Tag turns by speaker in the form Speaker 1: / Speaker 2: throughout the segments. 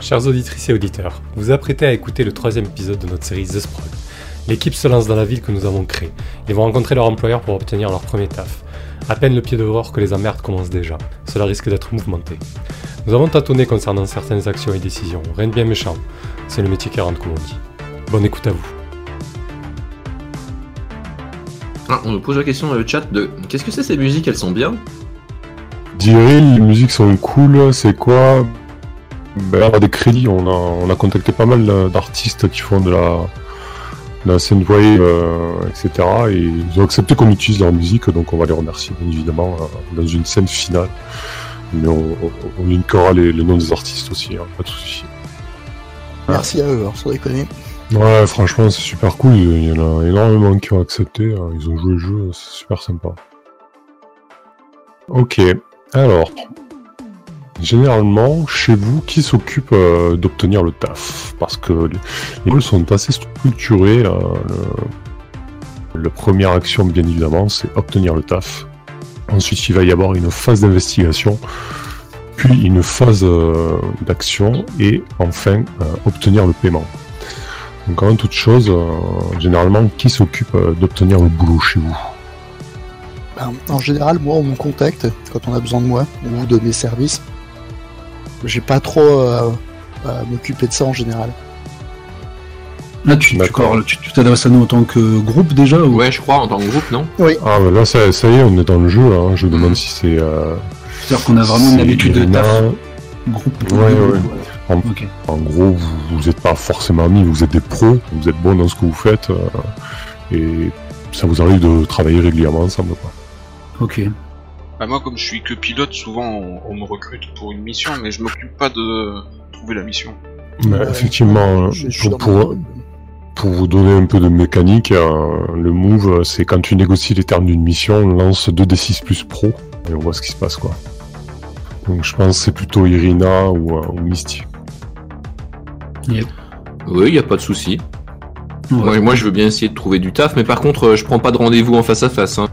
Speaker 1: Chers auditrices et auditeurs, vous vous apprêtez à écouter le troisième épisode de notre série The Sprawl. L'équipe se lance dans la ville que nous avons créée. Ils vont rencontrer leur employeur pour obtenir leur premier taf. À peine le pied dehors que les emmerdes commencent déjà. Cela risque d'être mouvementé. Nous avons tâtonné concernant certaines actions et décisions. Rien de bien méchant. C'est le métier qui rentre, comme on dit. Bonne écoute à vous.
Speaker 2: Ah, on nous pose la question dans le chat de qu'est-ce que c'est ces musiques? Elles sont bien?
Speaker 3: Dirais, les musiques sont cool, c'est quoi? Ben, on a des crédits, on a, on a contacté pas mal d'artistes qui font de la, de la euh, etc. Et ils ont accepté qu'on utilise leur musique, donc on va les remercier, bien évidemment, euh, dans une scène finale. Mais on, on, on linkera les, les noms des artistes aussi, hein, pas de soucis.
Speaker 4: Merci à eux, hein, sans déconner.
Speaker 3: Ouais, franchement, c'est super cool. Il y en a énormément qui ont accepté. hein. Ils ont joué le jeu, c'est super sympa. Ok, alors. Généralement, chez vous, qui s'occupe euh, d'obtenir le taf? Parce que les, les rôles sont assez structurés. là. Le, la première action, bien évidemment, c'est obtenir le taf. Ensuite, il va y avoir une phase d'investigation, puis une phase euh, d'action, et enfin, euh, obtenir le paiement. Donc avant toute chose, euh, généralement, qui s'occupe euh, d'obtenir le boulot chez vous?
Speaker 4: Ben, en général, moi, on me contacte quand on a besoin de moi ou de mes services. J'ai pas trop euh, à m'occuper de ça en général.
Speaker 5: Là, tu t'adresses à nous en tant que groupe déjà ou...
Speaker 2: Ouais, je crois, en tant que groupe, non?
Speaker 3: Ah, mais là, ça, ça y est, on est dans le jeu. Hein. Je me demande si c'est. Euh,
Speaker 5: C'est-à-dire qu'on a vraiment une habitude de taf groupe.
Speaker 3: Ouais, ouais. En,
Speaker 5: Ok.
Speaker 3: en gros, vous vous êtes pas forcément amis, vous êtes des pros, vous êtes bons dans ce que vous faites, euh, et ça vous arrive de travailler régulièrement ensemble. Quoi.
Speaker 5: Ok.
Speaker 6: Bah moi, comme je suis que pilote, souvent on, on me recrute pour une mission, mais je m'occupe pas de trouver la mission.
Speaker 3: Mais
Speaker 4: Ouais,
Speaker 3: effectivement,
Speaker 4: je, je suis
Speaker 3: pour, pour, vous donner un peu de mécanique, euh, le move, c'est quand tu négocies les termes d'une mission, on lance 2d6 plus pro, et on voit ce qui se passe. quoi. Donc je pense que c'est plutôt Irina ou, euh, ou Misty.
Speaker 5: Yep.
Speaker 2: Oui, y a pas de souci.
Speaker 5: Ouais.
Speaker 2: Moi, moi, je veux bien essayer de trouver du taf, mais par contre, euh, je prends pas de rendez-vous en face à face. hein.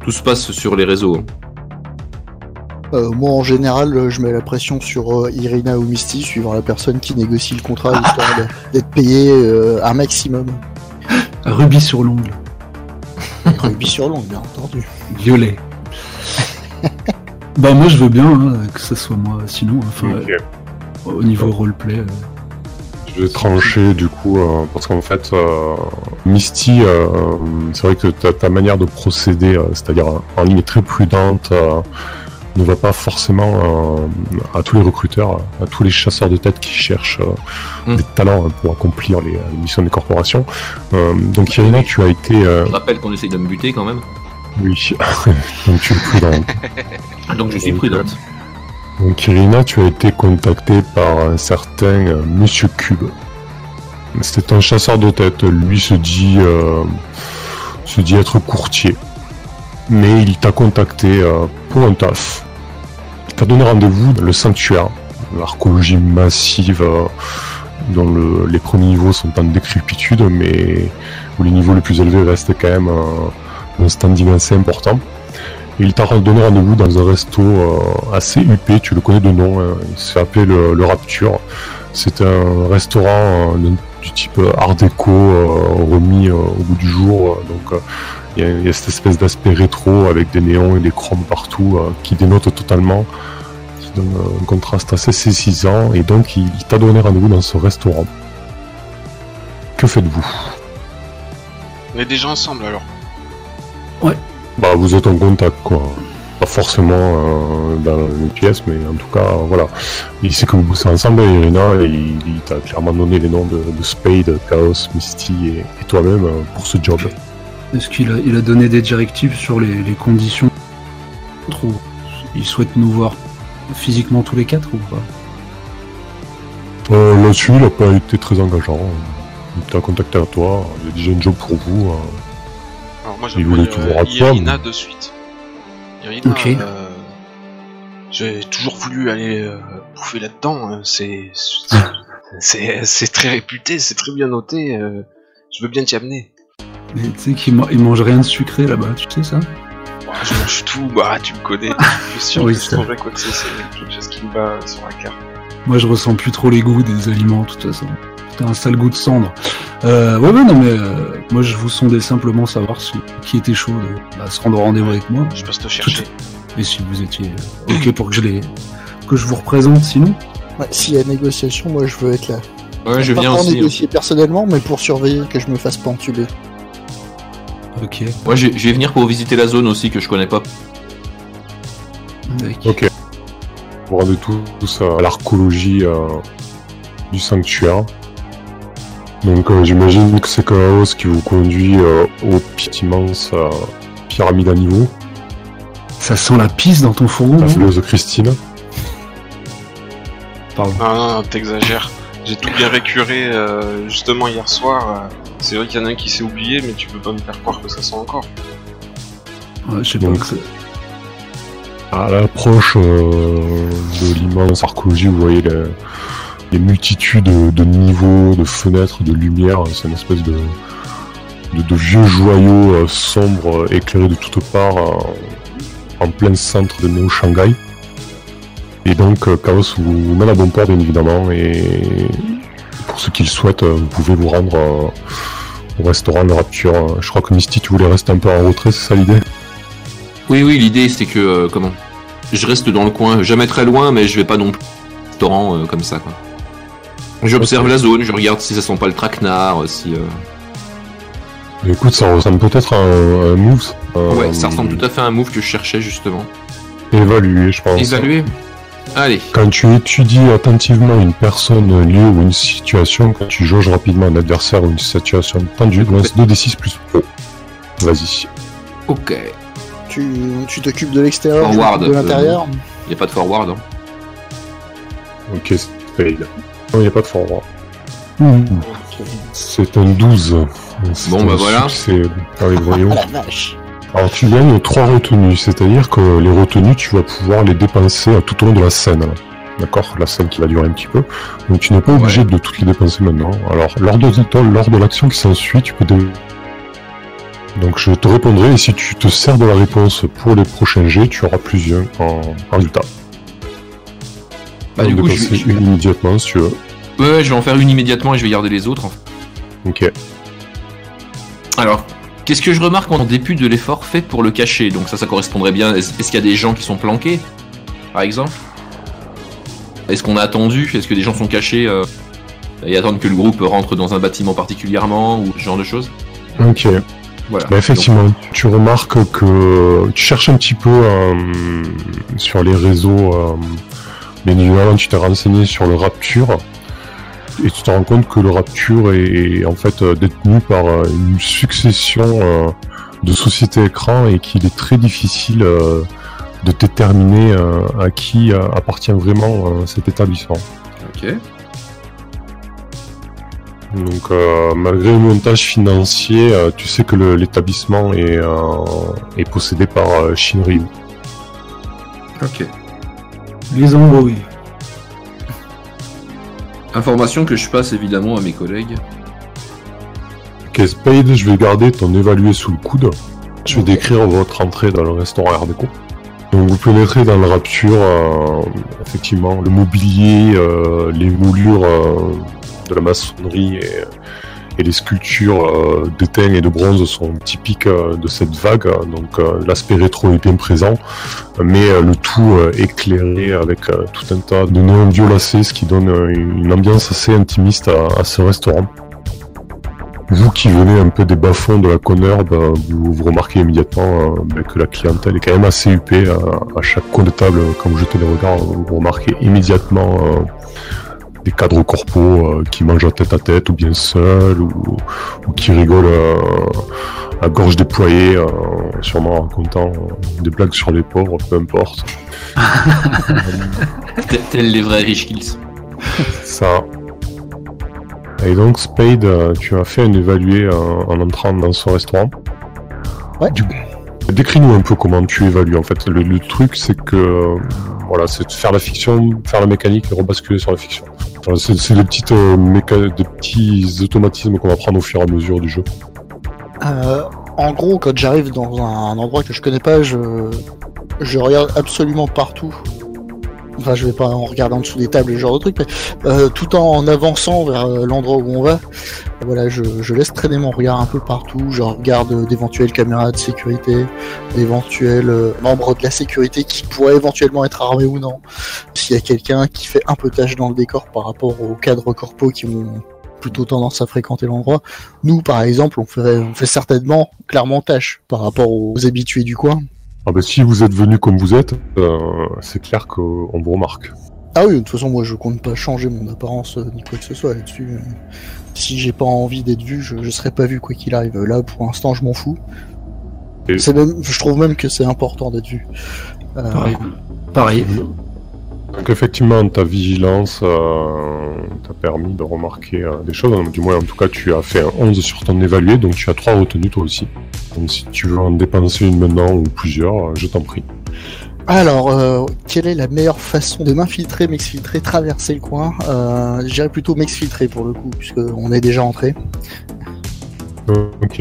Speaker 2: Tout se passe sur les réseaux.
Speaker 4: Euh, moi, en général, euh, je mets la pression sur euh, Irina ou Misty, suivant la personne qui négocie le contrat, histoire d'être payé euh, un maximum.
Speaker 5: Rubis sur l'ongle.
Speaker 4: Rugby sur longue, bien entendu.
Speaker 5: Violet. bah moi je veux bien hein, que ce soit moi sinon enfin euh, au niveau roleplay euh,
Speaker 3: Je vais trancher du coup, euh, parce qu'en fait, euh, Misty, euh, c'est vrai que ta, ta manière de procéder, euh, c'est-à-dire en ligne très prudente, euh, ne va pas forcément euh, à tous les recruteurs, à tous les chasseurs de tête qui cherchent euh,
Speaker 2: Mm.
Speaker 3: des talents hein, pour accomplir les, les missions des corporations. Euh, donc Irina, tu as été...
Speaker 2: Je rappelle qu'on essaye de me buter quand même.
Speaker 3: oui, donc tu es prudente.
Speaker 2: Donc je suis prudente.
Speaker 3: Donc Irina, tu as été contacté par un certain euh, Monsieur Cube. C'est un chasseur de tête. Lui se dit, euh, se dit être courtier, mais il t'a contacté euh, pour un taf. Il t'a donné rendez-vous dans le sanctuaire, l'archéologie massive, euh, dont le- les premiers niveaux sont en décrépitude, mais où les niveaux les plus élevés restent quand même euh, un standing assez important. Et il t'a donné rendez-vous dans un resto euh, assez huppé, tu le connais de nom, hein. il se fait appeler le, Rapture. C'est un restaurant du type art déco remis au bout du jour. donc il y, a- il y a cette espèce d'aspect rétro avec des néons et des chromes partout euh, qui dénote totalement, qui donne un contraste assez saisissant. Et donc il, il t'a donné rendez-vous dans ce restaurant. Que faites-vous?
Speaker 6: On est déjà ensemble alors.
Speaker 3: Bah, vous êtes en contact, quoi. Pas forcément euh, dans une pièce, mais en tout cas, voilà. Il sait que vous bossez ensemble, Irina, et il, il t'a clairement donné les noms de, de Spade, Chaos, Misty et, et toi-même euh, pour ce job.
Speaker 5: Est-ce qu'il a, il a donné des directives sur les, les conditions ou il souhaite nous voir physiquement tous les quatre ou pas?
Speaker 3: Euh, Là-dessus, il a pas été très engageant. Il t'a contacté à toi, il y a déjà un job pour vous. hein.
Speaker 6: Alors moi
Speaker 3: Il voulait
Speaker 6: j'appelle
Speaker 3: toujours
Speaker 6: euh,
Speaker 3: à toi,
Speaker 6: Irina
Speaker 3: mais-
Speaker 6: de suite. Irina,
Speaker 5: Ok.
Speaker 6: euh, j'ai toujours voulu aller euh, bouffer là-dedans. C'est c'est c'est très réputé, c'est très bien noté. euh, je veux bien t'y amener.
Speaker 5: Mais tu sais qu'il ma- il mange rien de sucré là-bas tu sais ça?
Speaker 6: Bah, je mange tout, bah tu me connais. Je suis sûr
Speaker 5: Oui,
Speaker 6: que
Speaker 5: c'est
Speaker 6: je mangerais quoi que ce soit, c'est quelque chose qui me bat sur la carte.
Speaker 5: Moi, je ressens plus trop les goûts des aliments, de toute façon. T'as un sale goût de cendre. Euh, ouais, ouais, non, mais euh, moi, je vous sondais simplement savoir si, qui était chaud de bah, se rendre au rendez-vous avec moi.
Speaker 6: Je passe te chercher.
Speaker 5: Et si vous étiez euh, ok pour que je les, que je vous représente, sinon?
Speaker 4: Ouais, S'il y a négociation, moi je veux être là.
Speaker 2: Ouais, je
Speaker 4: pas
Speaker 2: viens
Speaker 4: pour
Speaker 2: aussi. hein.
Speaker 4: négocier personnellement, mais pour surveiller que je me fasse pas entuber.
Speaker 5: Ok.
Speaker 2: Moi, je je vais venir pour visiter la zone aussi que je connais pas.
Speaker 3: Ok. Tout, tout ça à l'archéologie euh, du sanctuaire. Donc euh, j'imagine que c'est Chaos qui vous conduit euh, au pit immense euh, pyramide à niveau,
Speaker 5: Ça sent la pisse dans ton fourgon.
Speaker 3: la fameuse Christine.
Speaker 5: Pardon.
Speaker 6: Non, non, non, t'exagères. J'ai tout bien récuré euh, justement hier soir. euh, C'est vrai qu'il y en a un qui s'est oublié, mais tu peux pas me faire croire que ça sent encore.
Speaker 5: Ouais, je sais pas.
Speaker 3: À l'approche euh, de l'immense archéologie, vous voyez les, les multitudes de, de niveaux, de fenêtres, de lumière. C'est une espèce de, de, de vieux joyaux euh, sombres éclairés de toutes parts euh, en plein centre de Néo Shanghai. Et donc, euh, Chaos vous, mène à bon port, bien évidemment. Et pour ceux qui le souhaitent, euh, vous pouvez vous rendre euh, au restaurant de Rapture. Je crois que Misty, tu voulais rester un peu en retrait, c'est ça l'idée?
Speaker 2: Oui, oui, l'idée c'est que euh, comment? Je reste dans le coin, jamais très loin, mais je vais pas non plus au restaurant euh, comme ça quoi. J'observe la zone, je regarde si ça sent pas le traquenard, si. euh,
Speaker 3: Écoute, ça ressemble peut-être à un, un move. euh,
Speaker 2: Ouais, ça ressemble tout à fait à un move que je cherchais justement.
Speaker 3: Évaluer, je pense.
Speaker 2: Évaluer. Allez.
Speaker 3: Quand tu étudies attentivement une personne, un lieu ou une situation, quand tu jauges rapidement un adversaire ou une situation tendue, lance 2d6 plus pro. Vas-y.
Speaker 2: Ok.
Speaker 4: Tu tu t'occupes de l'extérieur,
Speaker 2: Forward,
Speaker 4: de l'intérieur.
Speaker 2: Y a pas de forward. Hein.
Speaker 3: Ok, spade. Non, il n'y a pas de forward. C'est un 12. C'est
Speaker 2: Bon,
Speaker 3: un
Speaker 2: bah voilà.
Speaker 3: succès avec voyons.
Speaker 4: Ah la vache.
Speaker 3: Alors tu gagnes 3 retenues, c'est-à-dire que les retenues, tu vas pouvoir les dépenser tout au long de la scène. D'accord? La scène qui va durer un petit peu. Donc tu n'es pas obligé de toutes les dépenser maintenant. Alors lors de, lors de l'action qui s'ensuit, tu peux... dé- Donc je te répondrai, et si tu te sers de la réponse pour les prochains jets, tu auras plus un en, en résultat.
Speaker 2: Bah,
Speaker 3: Donc,
Speaker 2: du coup, je, je-
Speaker 3: une immédiatement si tu veux.
Speaker 2: ouais, ouais, je vais en faire une immédiatement et je vais garder les autres. en fait.
Speaker 3: Ok.
Speaker 2: Alors, qu'est-ce que je remarque en début de l'effort fait pour le cacher Donc ça, ça correspondrait bien. Est-ce qu'il y a des gens qui sont planqués, par exemple? Est-ce qu'on a attendu? Est-ce que des gens sont cachés euh, et attendent que le groupe rentre dans un bâtiment particulièrement ou ce genre de choses?
Speaker 3: Ok.
Speaker 2: Voilà.
Speaker 3: Bah, effectivement, tu remarques que tu cherches un petit peu euh, sur les réseaux. Euh, bien évidemment, tu t'es renseigné sur le Rapture. Et tu te rends compte que le Rapture est, est en fait euh, détenu par euh, une succession euh, de sociétés écrans et qu'il est très difficile euh, de déterminer euh, à qui euh, appartient vraiment euh, cet établissement.
Speaker 2: Ok.
Speaker 3: Donc, euh, malgré le montage financier, euh, tu sais que l'établissement est, euh, est possédé par euh, Shinryu.
Speaker 2: Ok.
Speaker 5: Les embrouilles.
Speaker 2: Information que je passe évidemment à mes collègues.
Speaker 3: Ok, Spade, je vais garder ton évalué sous le coude. Je vais décrire votre entrée dans le restaurant Art déco. Donc, vous pénétrez dans le Rapture, euh, effectivement, le mobilier, euh, les moulures euh, de la maçonnerie et, et les sculptures euh, d'étain et de bronze sont typiques euh, de cette vague. Donc, euh, l'aspect rétro est bien présent. mais le tout éclairé avec tout un tas de néons violacés, ce qui donne une ambiance assez intimiste à, ce restaurant. Vous qui venez un peu des bas-fonds de la Connerbe, vous, remarquez immédiatement ben, que la clientèle est quand même assez huppée. à chaque coin de table, quand vous jetez les regards, vous remarquez immédiatement des cadres corpos euh, qui mangent à tête à tête ou bien seuls ou, ou qui rigolent euh, à gorge déployée, euh, sûrement en racontant euh, des blagues sur les pauvres, peu importe.
Speaker 2: Tel- Tels les vrais rich kills.
Speaker 3: Ça. Et donc, Spade, tu as fait un évalué en entrant dans ce restaurant.
Speaker 4: Ouais.
Speaker 3: Du- Décris-nous un peu comment tu évalues en fait. Le, le truc, c'est que voilà, c'est faire la fiction, faire la mécanique et rebasculer sur la fiction. C'est euh, des petits automatismes qu'on va prendre au fur et à mesure du jeu.
Speaker 4: Euh, en gros, quand j'arrive dans un endroit que je connais pas, je regarde absolument partout enfin je vais pas en regarder en dessous des tables, ce genre de truc, mais euh, tout en avançant vers euh, l'endroit où on va, voilà, je, je laisse traîner mon regard un peu partout, je regarde euh, d'éventuelles caméras de sécurité, d'éventuels euh, membres de la sécurité qui pourraient éventuellement être armés ou non, s'il y a quelqu'un qui fait un peu tâche dans le décor par rapport aux cadres corpaux qui ont plutôt tendance à fréquenter l'endroit. Nous, par exemple, on fait, on fait certainement clairement tâche par rapport aux habitués du coin.
Speaker 3: Ah bah, si vous êtes venu comme vous êtes, euh, c'est clair qu'on vous remarque.
Speaker 4: Ah oui, de toute façon, moi je compte pas changer mon apparence euh, ni quoi que ce soit là-dessus. Euh, Si j'ai pas envie d'être vu, je, je serai pas vu quoi qu'il arrive. Là, pour l'instant, je m'en fous.
Speaker 3: Et-
Speaker 4: C'est même, je trouve même que c'est important d'être vu. Euh,
Speaker 5: Pareil. Pareil.
Speaker 3: Donc effectivement, ta vigilance euh, t'a permis de remarquer euh, des choses. Du moins, en tout cas, tu as fait un 11 sur ton évalué, donc tu as 3 retenues toi aussi. Donc si tu veux en dépenser une maintenant ou plusieurs, euh, je t'en prie.
Speaker 4: Alors, quelle est la meilleure façon de m'infiltrer, m'exfiltrer, traverser le coin? Je dirais plutôt m'exfiltrer pour le coup, puisque on est déjà entré.
Speaker 3: Ok.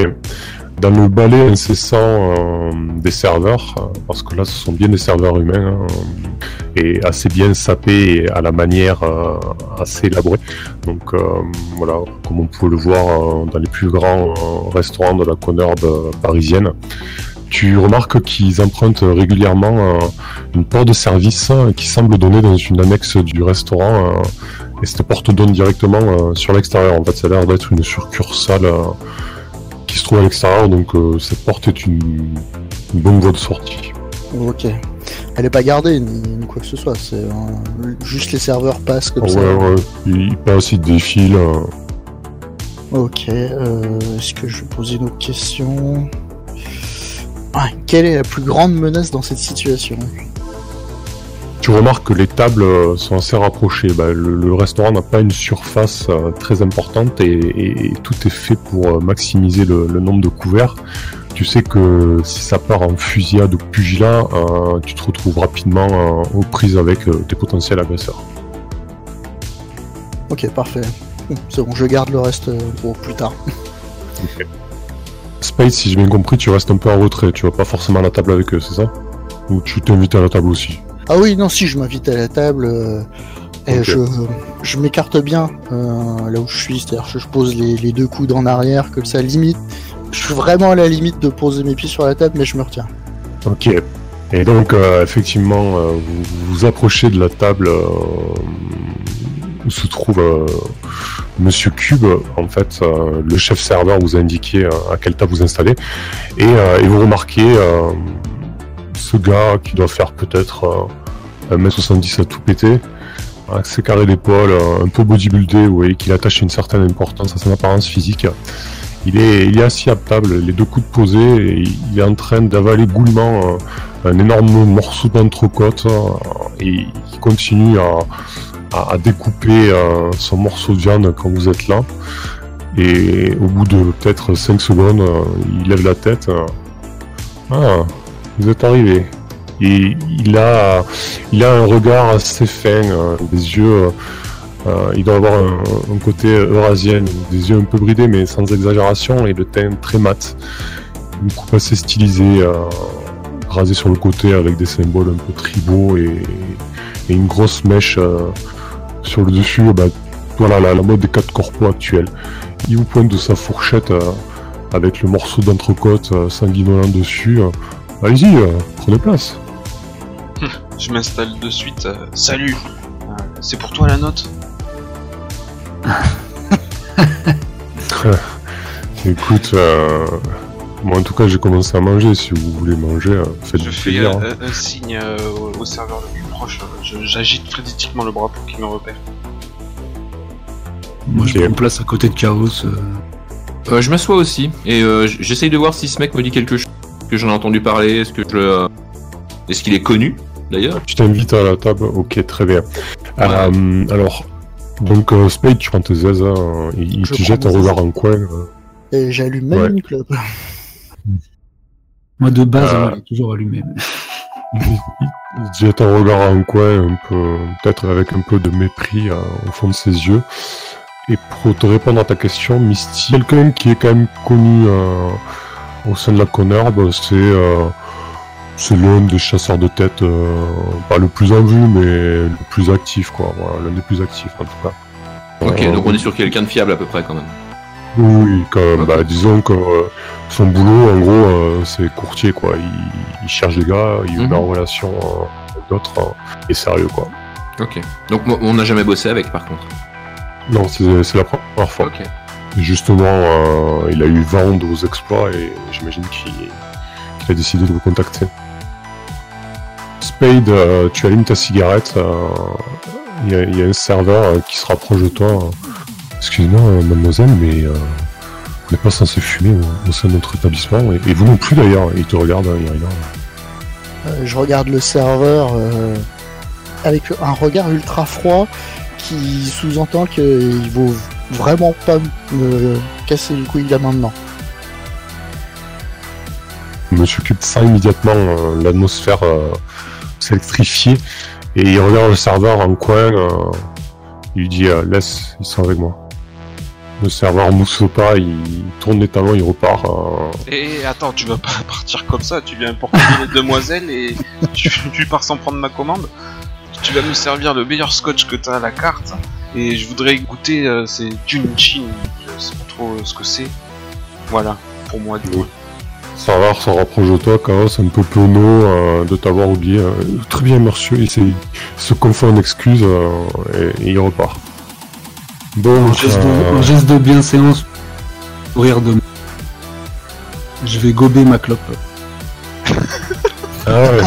Speaker 3: Dans le balai incessant euh, des serveurs, euh, parce que là ce sont bien des serveurs humains, hein, et assez bien sapés à la manière euh, assez élaborée. Donc voilà, comme on peut le voir dans les plus grands restaurants de la euh, parisienne, tu remarques qu'ils empruntent régulièrement une porte de service euh, qui semble donner dans une annexe du restaurant, et cette porte donne directement sur l'extérieur. En fait, ça a l'air d'être une succursale. Se trouve à l'extérieur, donc euh, cette porte est une, une bonne voie de sortie.
Speaker 4: Ok. Elle est pas gardée ni, ni quoi que ce soit. C'est euh, juste les serveurs passent comme
Speaker 3: ouais,
Speaker 4: ça.
Speaker 3: ouais, il, il passe, il défile. euh,
Speaker 4: Ok. euh, Est-ce que je vais poser une autre question? Ah, Quelle est la plus grande menace dans cette situation?
Speaker 3: Tu remarques que les tables euh, sont assez rapprochées. Bah, le, le restaurant n'a pas une surface euh, très importante et, et- et tout est fait pour euh, maximiser le, le nombre de couverts. Tu sais que si ça part en fusillade ou pugilat, euh, tu te retrouves rapidement euh, aux prises avec euh, tes potentiels agresseurs.
Speaker 4: Ok, parfait. C'est bon, je garde le reste pour plus tard.
Speaker 3: Space, si j'ai bien compris, tu restes un peu en retrait. Tu vas pas forcément à la table avec eux, c'est ça? Ou tu t'invites à la table aussi?
Speaker 4: Ah oui, non, si, je m'invite à la table. euh, et je, je m'écarte bien euh, là où je suis, c'est-à-dire que je pose les, les deux coudes en arrière, comme ça, limite. Je suis vraiment à la limite de poser mes pieds sur la table, mais je me retiens.
Speaker 3: Ok. Et donc, euh, effectivement, euh, vous vous approchez de la table où se trouve Monsieur Cube. En fait, le chef serveur vous a indiqué à quelle table vous installez. Et, et vous remarquez ce gars qui doit faire peut-être euh, 1m70 à tout péter, avec ses carrés d'épaule, euh, un peu bodybuildé, vous voyez qu'il attache une certaine importance à son apparence physique. Il est, il est assis à table, les deux coudes posés, et il est en train d'avaler goulûment euh, un énorme morceau d'entrecôte, euh, et il continue à, à, à découper euh, son morceau de viande quand vous êtes là. Et au bout de peut-être 5 secondes, euh, il lève la tête. euh, ah, vous êtes arrivé. Et il a, il a un regard assez fin, euh, des yeux. euh, euh, il doit avoir un, côté eurasien, des yeux un peu bridés mais sans exagération et le teint très mat. Une coupe assez stylisée, rasée sur le côté avec des symboles un peu tribaux et, une grosse mèche sur le dessus. Bah, voilà la, mode des quatre corpos actuels. Il vous pointe de sa fourchette avec le morceau d'entrecôte sanguinolent dessus. Euh, Allez-y, euh, prenez place.
Speaker 6: Je m'installe de suite. euh, salut Euh, C'est pour toi la note
Speaker 3: Écoute, euh, moi en tout cas j'ai commencé à manger. Si vous voulez manger, euh, faites
Speaker 6: Je
Speaker 3: du
Speaker 6: fais
Speaker 3: plaisir.
Speaker 6: euh,
Speaker 3: hein.
Speaker 6: un, un signe euh, au, au serveur le plus proche. euh, je- J'agite frénétiquement le bras pour qu'il me repère.
Speaker 5: Moi, je
Speaker 3: Ok.
Speaker 5: prends place à côté de Chaos. euh,
Speaker 2: Euh, je m'assois aussi et euh, j- j'essaye de voir si ce mec me dit quelque chose. Est-ce que j'en ai entendu parler Est-ce que je. euh, Est-ce qu'il est connu d'ailleurs?
Speaker 3: Je t'invite à la table. Ok, très bien. Euh, alors, donc euh, Spade, tu prends tes aises. hein, il te jette un regard en coin. euh,
Speaker 4: Et j'allume même
Speaker 3: Ouais.
Speaker 4: une clope.
Speaker 5: Moi, de base,
Speaker 3: Euh.
Speaker 5: il est toujours allumé.
Speaker 3: il te jette un regard en coin, un peu, peut-être avec un peu de mépris euh, au fond de ses yeux. Et pour te répondre à ta question, Misty, quelqu'un qui est quand même connu au sein de la Connerbe, c'est euh, des chasseurs de tête, euh, pas le plus en vue, mais le plus actif, quoi. Voilà, l'un des plus actifs, en tout cas.
Speaker 2: Ok,
Speaker 3: Euh,
Speaker 2: donc on est sur quelqu'un de fiable à peu près quand même.
Speaker 3: Oui, quand même. Bah, disons que euh, son boulot, en gros, euh, c'est courtier, quoi. Il, il cherche des gars, il
Speaker 2: Mhm.
Speaker 3: met en relation avec d'autres, et sérieux, quoi.
Speaker 2: Ok. Donc on n'a jamais bossé avec par contre.
Speaker 3: Non, c'est c'est la première fois.
Speaker 2: Ok.
Speaker 3: Justement, euh, il a eu vent de vos exploits et j'imagine qu'il a décidé de vous contacter. Spade, euh, tu allumes ta cigarette. euh, Il y, a- il un serveur qui se rapproche de toi. Excusez-moi, mademoiselle, mais on n'est pas censé fumer au, sein de notre établissement. Et, vous non plus d'ailleurs. Il te regarde, euh, Irina.
Speaker 4: Euh, je regarde le serveur avec un regard ultra froid qui sous-entend qu'il vaut vraiment pas me casser les couilles là maintenant.
Speaker 3: Je me s'occupe de ça immédiatement. euh, L'atmosphère euh, s'électrifier et il regarde le serveur en coin. euh, il lui dit euh, laisse, ils sont avec moi. Le serveur mousse pas, il tourne les talons, il repart. euh,
Speaker 6: Et attends, tu vas pas partir comme ça, tu viens importer les demoiselles et tu, tu pars sans prendre ma commande? Tu vas me servir le meilleur scotch que t'as à la carte et je voudrais goûter euh, ces Junchin, je sais pas trop euh, ce que c'est. Voilà, pour moi du coup.
Speaker 3: Le serveur se rapproche de toi, Chaos, un peu penaud euh, de t'avoir oublié. euh, Très bien, monsieur. Il, se confond en excuse euh, et, et il repart. Bon,
Speaker 5: Un geste,
Speaker 3: euh,
Speaker 5: de, un geste de bienséance. Rire de. Je vais gober ma clope.
Speaker 3: ah ouais.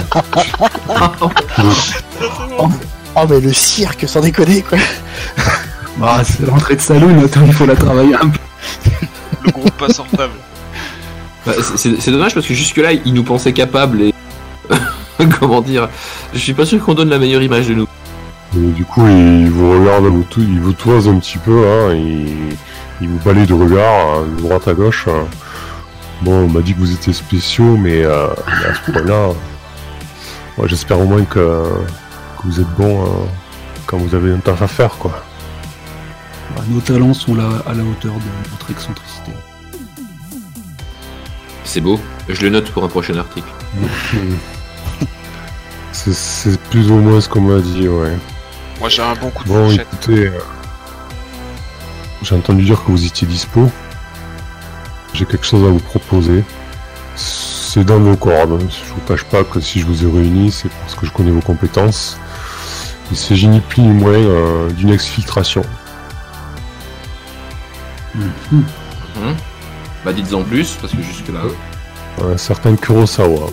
Speaker 4: Oh mais le cirque, sans déconner quoi.
Speaker 5: Bah, c'est l'entrée de saloon, attends, il faut la travailler un peu.
Speaker 6: Le groupe pas sortable.
Speaker 2: Bah, c'est- dommage parce que jusque-là, il nous pensait capable et. Comment dire Je suis pas sûr qu'on donne la meilleure image de nous.
Speaker 3: Et du coup, il vous regarde, vous tou- il vous toise un petit peu, hein, il, il vous balaye de regard, hein, de droite à gauche. hein. Bon, on m'a dit que vous étiez spéciaux, mais, euh, mais à ce point-là, moi, j'espère au moins que vous êtes bon euh, quand vous avez un taf à faire, quoi.
Speaker 5: Bah, nos talents sont là à la hauteur de notre excentricité.
Speaker 2: C'est beau. Je le note pour un prochain article.
Speaker 3: C'est- C'est plus ou moins ce qu'on m'a dit, ouais.
Speaker 6: Moi j'ai un bon coup de
Speaker 3: Bon,
Speaker 6: fourchette.
Speaker 3: écoutez, euh, j'ai entendu dire que vous étiez dispo. J'ai quelque chose à vous proposer. C'est dans vos cordes. Je vous cache pas que si je vous ai réunis, c'est parce que je connais vos compétences. Il s'agit ni plus ni moins euh, d'une exfiltration.
Speaker 5: Mhm.
Speaker 2: Hum. Bah dites-en plus, parce que jusque-là.
Speaker 3: Un certain Kurosawa.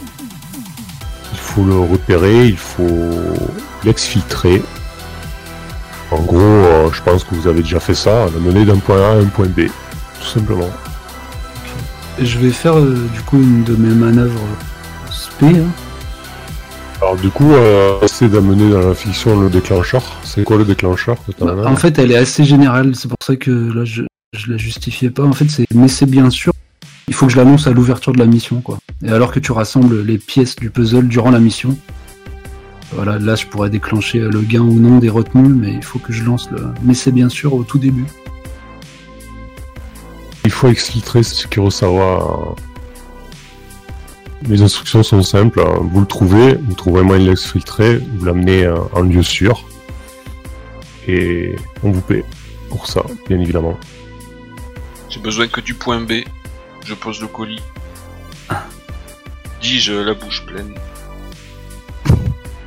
Speaker 3: Il faut le repérer, il faut l'exfiltrer. En gros, euh, je pense que vous avez déjà fait ça, la mener d'un point A à un point B. Tout simplement.
Speaker 5: Et Je vais faire euh, du coup une de mes manœuvres spé. hein.
Speaker 3: Alors du coup, euh, c'est d'amener dans la fiction le déclencheur. C'est quoi le déclencheur
Speaker 5: Bah, en fait, elle est assez générale, c'est pour ça que là je, je la justifiais pas. En fait, c'est mais c'est bien sûr. Il faut que je l'annonce à l'ouverture de la mission, quoi. Et alors que tu rassembles les pièces du puzzle durant la mission, voilà, là je pourrais déclencher le gain ou non des retenues, mais il faut que je lance le. Mais c'est bien sûr au tout début.
Speaker 3: Il faut exfiltrer ce Kurosawa. Les instructions sont simples. hein. Vous le trouvez, vous trouverez un moyen de l'exfiltrer, vous l'amenez euh, en lieu sûr. Et on vous paie pour ça, bien évidemment.
Speaker 6: J'ai besoin que du point B. Je pose le colis. Dis-je la bouche pleine.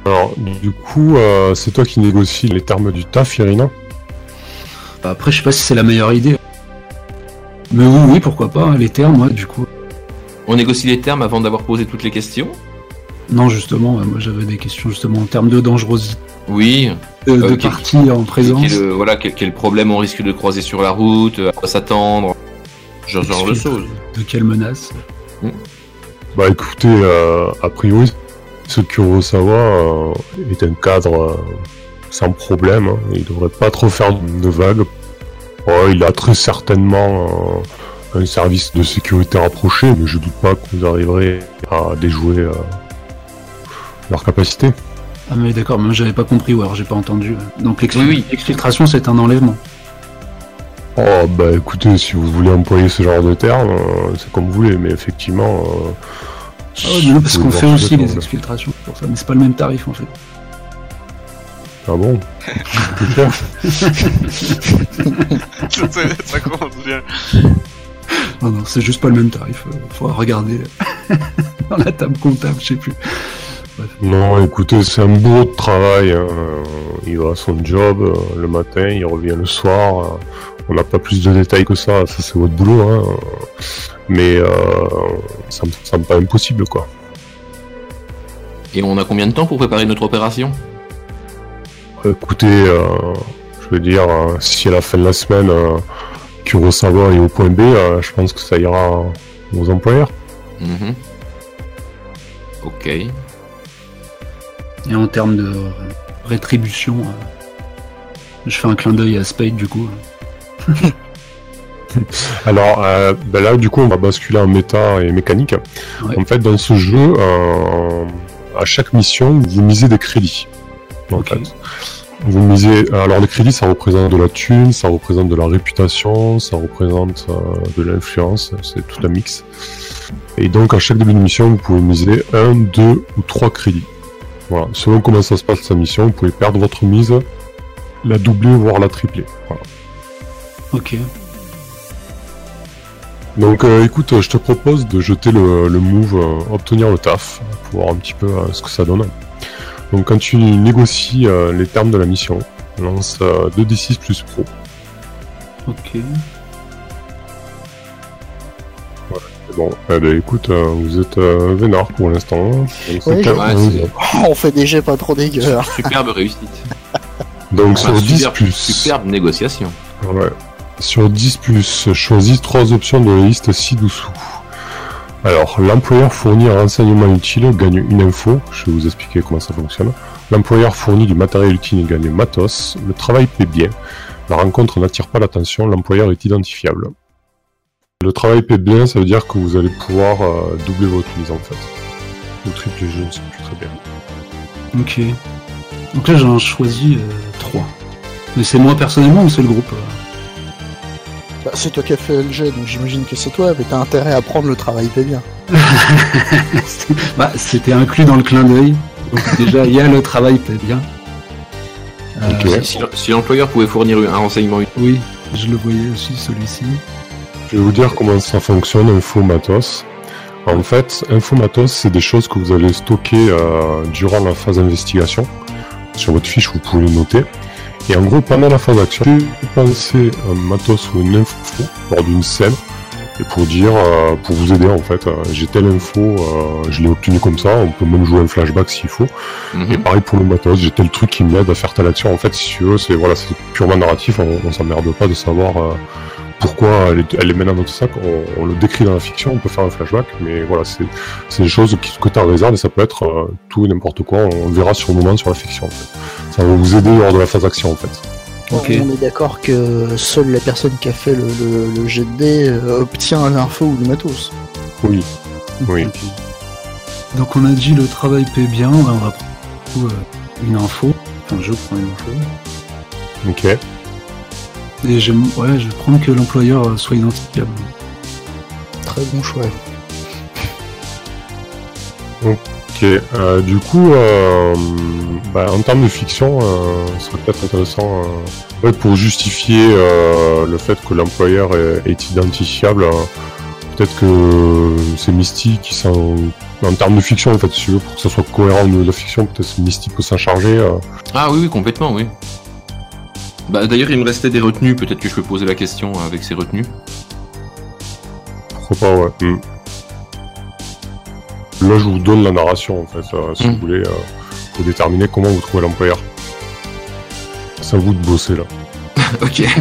Speaker 3: Alors, du coup, euh, c'est toi qui négocies les termes du taf, Irina?
Speaker 5: Bah, après, je sais pas si c'est la meilleure idée. Mais oui, oui, pourquoi pas, hein, les termes, ouais, du coup.
Speaker 2: On négocie les termes avant d'avoir posé toutes les questions.
Speaker 5: Non, justement, moi j'avais des questions justement en termes de dangerosité,
Speaker 2: Oui.
Speaker 5: de, de
Speaker 2: Euh,
Speaker 5: partie en présence.
Speaker 2: Quel, euh, voilà, quel, quel problème on risque de croiser sur la route, à quoi s'attendre. Ce genre de choses.
Speaker 5: De quelle menace
Speaker 3: Bah écoutez, euh, a priori, ce Kurosawa euh, est un cadre euh, sans problème. hein. Il devrait pas trop faire de vagues. Ouais, il a très certainement euh, un service de sécurité rapproché, mais je doute pas que vous arriverez à déjouer euh, leur capacité.
Speaker 5: Ah mais d'accord, moi j'avais pas compris ou alors j'ai pas entendu. Donc l'exfil-
Speaker 2: Oui, oui.
Speaker 5: l'exfiltration c'est un enlèvement.
Speaker 3: Oh bah écoutez, si vous voulez employer ce genre de terme, euh, c'est comme vous voulez, mais effectivement, euh,
Speaker 5: Ah ouais, mais non, parce qu'on fait aussi les exfiltrations pour ça, mais c'est pas le même tarif en fait.
Speaker 3: Ah bon Plus cher
Speaker 6: ça, ça commence bien.
Speaker 5: Non, non, c'est juste pas le même tarif. euh, Faudra regarder dans la table comptable, je sais plus.
Speaker 3: Non, écoutez, c'est un bourreau de travail. hein. Il va à son job euh, le matin, il revient le soir. euh, On n'a pas plus de détails que ça, ça c'est votre boulot. Hein. Mais euh, ça me semble pas impossible, quoi.
Speaker 2: Et on a combien de temps pour préparer notre opération?
Speaker 3: Écoutez, euh, je veux dire, euh, si à la fin de la semaine, euh, Kurosawa est au point B, euh, je pense que ça ira aux employeurs.
Speaker 2: Mhm. Ok.
Speaker 5: Et en termes de rétribution, euh, je fais un clin d'œil à Spade du coup.
Speaker 3: Alors euh, ben là, du coup, on va basculer en méta et mécanique.
Speaker 5: Ouais.
Speaker 3: En fait, dans ce jeu, euh, à chaque mission, vous misez des crédits. En
Speaker 5: Ok.
Speaker 3: fait. Vous misez. Alors les crédits, ça représente de la thune, ça représente de la réputation, ça représente euh, de l'influence. C'est tout un mix. Et donc, à chaque début de mission, vous pouvez miser un, deux ou trois crédits. Voilà. Selon comment ça se passe sa mission, vous pouvez perdre votre mise, la doubler voire la tripler. Voilà.
Speaker 5: Ok.
Speaker 3: Donc euh, écoute, je te propose de jeter le, le move euh, obtenir le taf pour voir un petit peu euh, ce que ça donne. Donc quand tu négocies euh, les termes de la mission, lance euh, 2d6 plus pro.
Speaker 5: Ok.
Speaker 3: C'est Bon, eh ben, écoute, euh, vous êtes euh, vénard pour l'instant.
Speaker 4: Ouais,
Speaker 2: ouais,
Speaker 4: Oh, on fait des jets pas trop dégueux. hein.
Speaker 2: Superbe réussite.
Speaker 3: Donc
Speaker 2: Enfin,
Speaker 3: sur 10
Speaker 2: superbe,
Speaker 3: plus.
Speaker 2: superbe négociation.
Speaker 3: Ouais. Sur 10 plus, choisis trois options de la liste ci-dessous. Alors, l'employeur fournit un renseignement utile, gagne une info. Je vais vous expliquer comment ça fonctionne. L'employeur fournit du matériel utile et gagne matos. Le travail paie bien. La rencontre n'attire pas l'attention. L'employeur est identifiable. Le travail paie bien, ça veut dire que vous allez pouvoir euh, doubler votre mise en fait. Ou tripler, je ne sais plus très bien.
Speaker 5: Ok. Donc là j'en choisis 3. Mais c'est moi personnellement ou c'est le groupe euh?
Speaker 4: Bah, c'est toi qui as fait le jet, donc j'imagine que c'est toi, mais t'as intérêt à prendre le travail, fait bien.
Speaker 5: Bah, c'était inclus dans le clin d'œil. Donc déjà, il y a le travail, peut bien. Euh.
Speaker 2: Si, si l'employeur pouvait fournir un renseignement utile,
Speaker 5: Oui, je le voyais aussi, celui-ci.
Speaker 3: Je vais vous dire comment ça fonctionne, Info Matos. En fait, Info Matos, c'est des choses que vous allez stocker euh, durant la phase d'investigation. Sur votre fiche, vous pouvez le noter. Et en gros, pendant la phase d'action, vous pensez un matos ou une info lors d'une scène. Et pour dire, euh, pour vous aider en fait, euh, j'ai telle info, euh, je l'ai obtenue comme ça, on peut même jouer un flashback s'il faut.
Speaker 2: Mhm.
Speaker 3: Et pareil pour le matos, j'ai tel truc qui m'aide à faire telle action. En fait, si tu veux, c'est voilà, c'est purement narratif. On, on s'emmerde pas de savoir euh, pourquoi elle est, elle est maintenant dans notre sac. On, on le décrit dans la fiction, on peut faire un flashback, mais voilà, c'est c'est des choses qui, que tu en réserve et ça peut être euh, tout et n'importe quoi. On le verra sur le moment sur la fiction. En fait. Ça va vous aider lors de la phase d'action en fait.
Speaker 4: On est d'accord que seule la personne qui a fait le, le, le jet de dés euh, obtient l'info ou le matos.
Speaker 3: Oui, oui.
Speaker 5: Donc on a dit le travail paie bien, on va prendre euh, une info. Enfin, je prends une info.
Speaker 3: Ok.
Speaker 5: Et j'aime, ouais, je vais prendre que l'employeur euh, soit identifiable.
Speaker 4: Très bon choix.
Speaker 3: Ok, euh, du coup, euh, bah, en termes de fiction, euh, ce serait peut-être intéressant, euh, ouais, pour justifier le fait que l'employeur est, est identifiable, euh, peut-être que c'est Misty qui s'en... En termes de fiction, en fait, si tu veux, pour que ça soit cohérent au niveau de la fiction, peut-être que Misty peut s'en charger.
Speaker 2: Ah oui, oui, complètement, oui. Bah, D'ailleurs, il me restait des retenues. Peut-être que je peux poser la question avec ces retenues.
Speaker 3: Pourquoi pas, ouais. Hmm. Là, je vous donne la narration, en fait, euh, si
Speaker 2: Hmm.
Speaker 3: vous voulez, euh, pour déterminer comment vous trouvez l'employeur. C'est à vous de bosser, là.
Speaker 2: ok.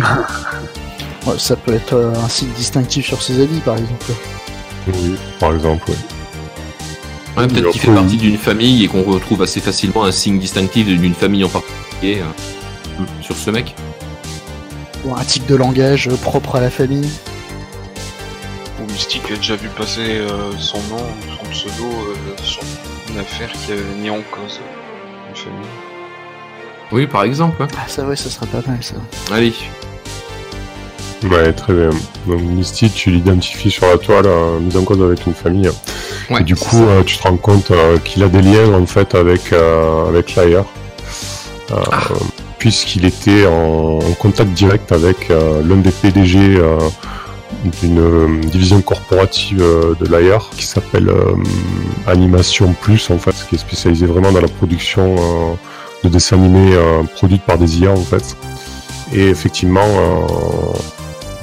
Speaker 4: Ouais, ça peut être euh, un signe distinctif sur ses habits, par exemple.
Speaker 3: Oui, par exemple, ouais.
Speaker 2: Ouais, peut-être qu'il fait partie d'une famille et qu'on retrouve assez facilement un signe distinctif d'une famille en particulier euh, sur ce mec.
Speaker 4: Ou un type de langage propre à la famille.
Speaker 6: Mystique a déjà vu passer euh, son nom, son pseudo euh, sur une affaire qui avait mis en cause une famille.
Speaker 2: Oui, par exemple. hein.
Speaker 4: Ah, ça, ouais, ça serait pas mal, ça.
Speaker 2: Allez.
Speaker 3: Ouais, très bien. Donc Misty, tu l'identifies sur la toile, euh, mise en cause avec une famille.
Speaker 2: Ouais,
Speaker 3: Et du coup, euh, tu te rends compte euh, qu'il a des liens en fait avec euh, avec l'ailleurs, euh,
Speaker 2: Ah.
Speaker 3: puisqu'il était en, en contact direct avec euh, l'un des PDG euh, d'une euh, division corporative euh, de l'ailleurs qui s'appelle euh, Animation Plus en fait, qui est spécialisée vraiment dans la production de dessins animés produits par des IA en fait. Et effectivement,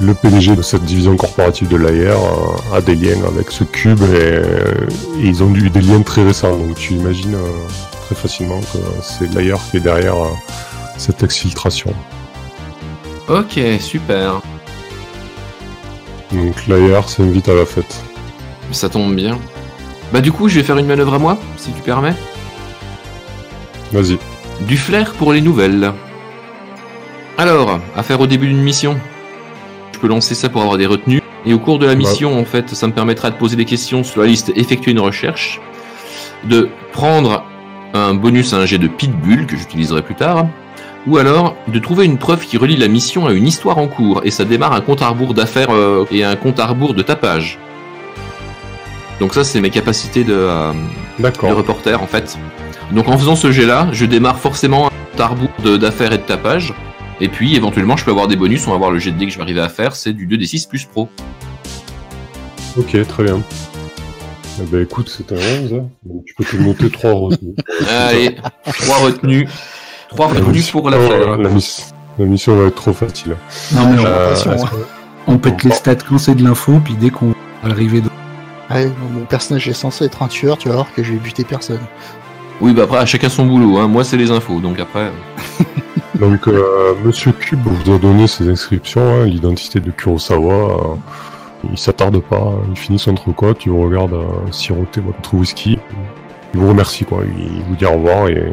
Speaker 3: le PDG de cette division corporative de euh, a des liens avec ce cube et, ils ont eu des liens très récents. Donc tu imagines très facilement que c'est l'AIR qui est derrière cette exfiltration.
Speaker 2: Ok, super.
Speaker 3: Donc l'AIR s'invite à la fête.
Speaker 2: Ça tombe bien. Bah du coup, je vais faire une manœuvre à moi, si tu permets.
Speaker 3: Vas-y.
Speaker 2: Du flair pour les nouvelles. Alors, à faire au début d'une mission. Je peux lancer ça pour avoir des retenues. Et au cours de la mission, en fait, ça me permettra de poser des questions sur la liste effectuer une recherche, de prendre un bonus à un jet de pitbull que j'utiliserai plus tard, ou alors de trouver une preuve qui relie la mission à une histoire en cours, et ça démarre un compte à rebours d'affaires euh, et un compte à rebours de tapage. Donc ça, c'est mes capacités de, euh, de reporter en fait. Donc en faisant ce jet là, je démarre forcément un tarbour de- d'affaires et de tapage. Et puis éventuellement je peux avoir des bonus, on va voir le jet de dés que je vais arriver à faire, c'est du 2d6 plus pro.
Speaker 3: Ok, très bien. Eh ben écoute, c'est un 11. hein. Donc tu peux te noter 3 retenues.
Speaker 2: Allez, 3 retenues. 3
Speaker 3: La
Speaker 2: retenues
Speaker 3: mission-
Speaker 2: pour
Speaker 3: la, miss- la mission va être trop facile.
Speaker 5: Non, mais on,
Speaker 3: Euh,
Speaker 4: hein.
Speaker 3: que-
Speaker 5: on pète les stats quand c'est de l'info, puis dès qu'on va arriver dans-
Speaker 4: Ouais, mon personnage est censé être un tueur, tu vas voir que je vais buter personne.
Speaker 2: Oui bah après à chacun son boulot, hein. moi c'est les infos, donc après...
Speaker 3: Donc, euh, Monsieur Cube vous a donné ses inscriptions, hein, l'identité de Kurosawa. euh, il s'attarde pas, il finit son entrecôte, il vous regarde euh, siroter votre whisky. Il vous remercie, quoi. Il vous dit au revoir et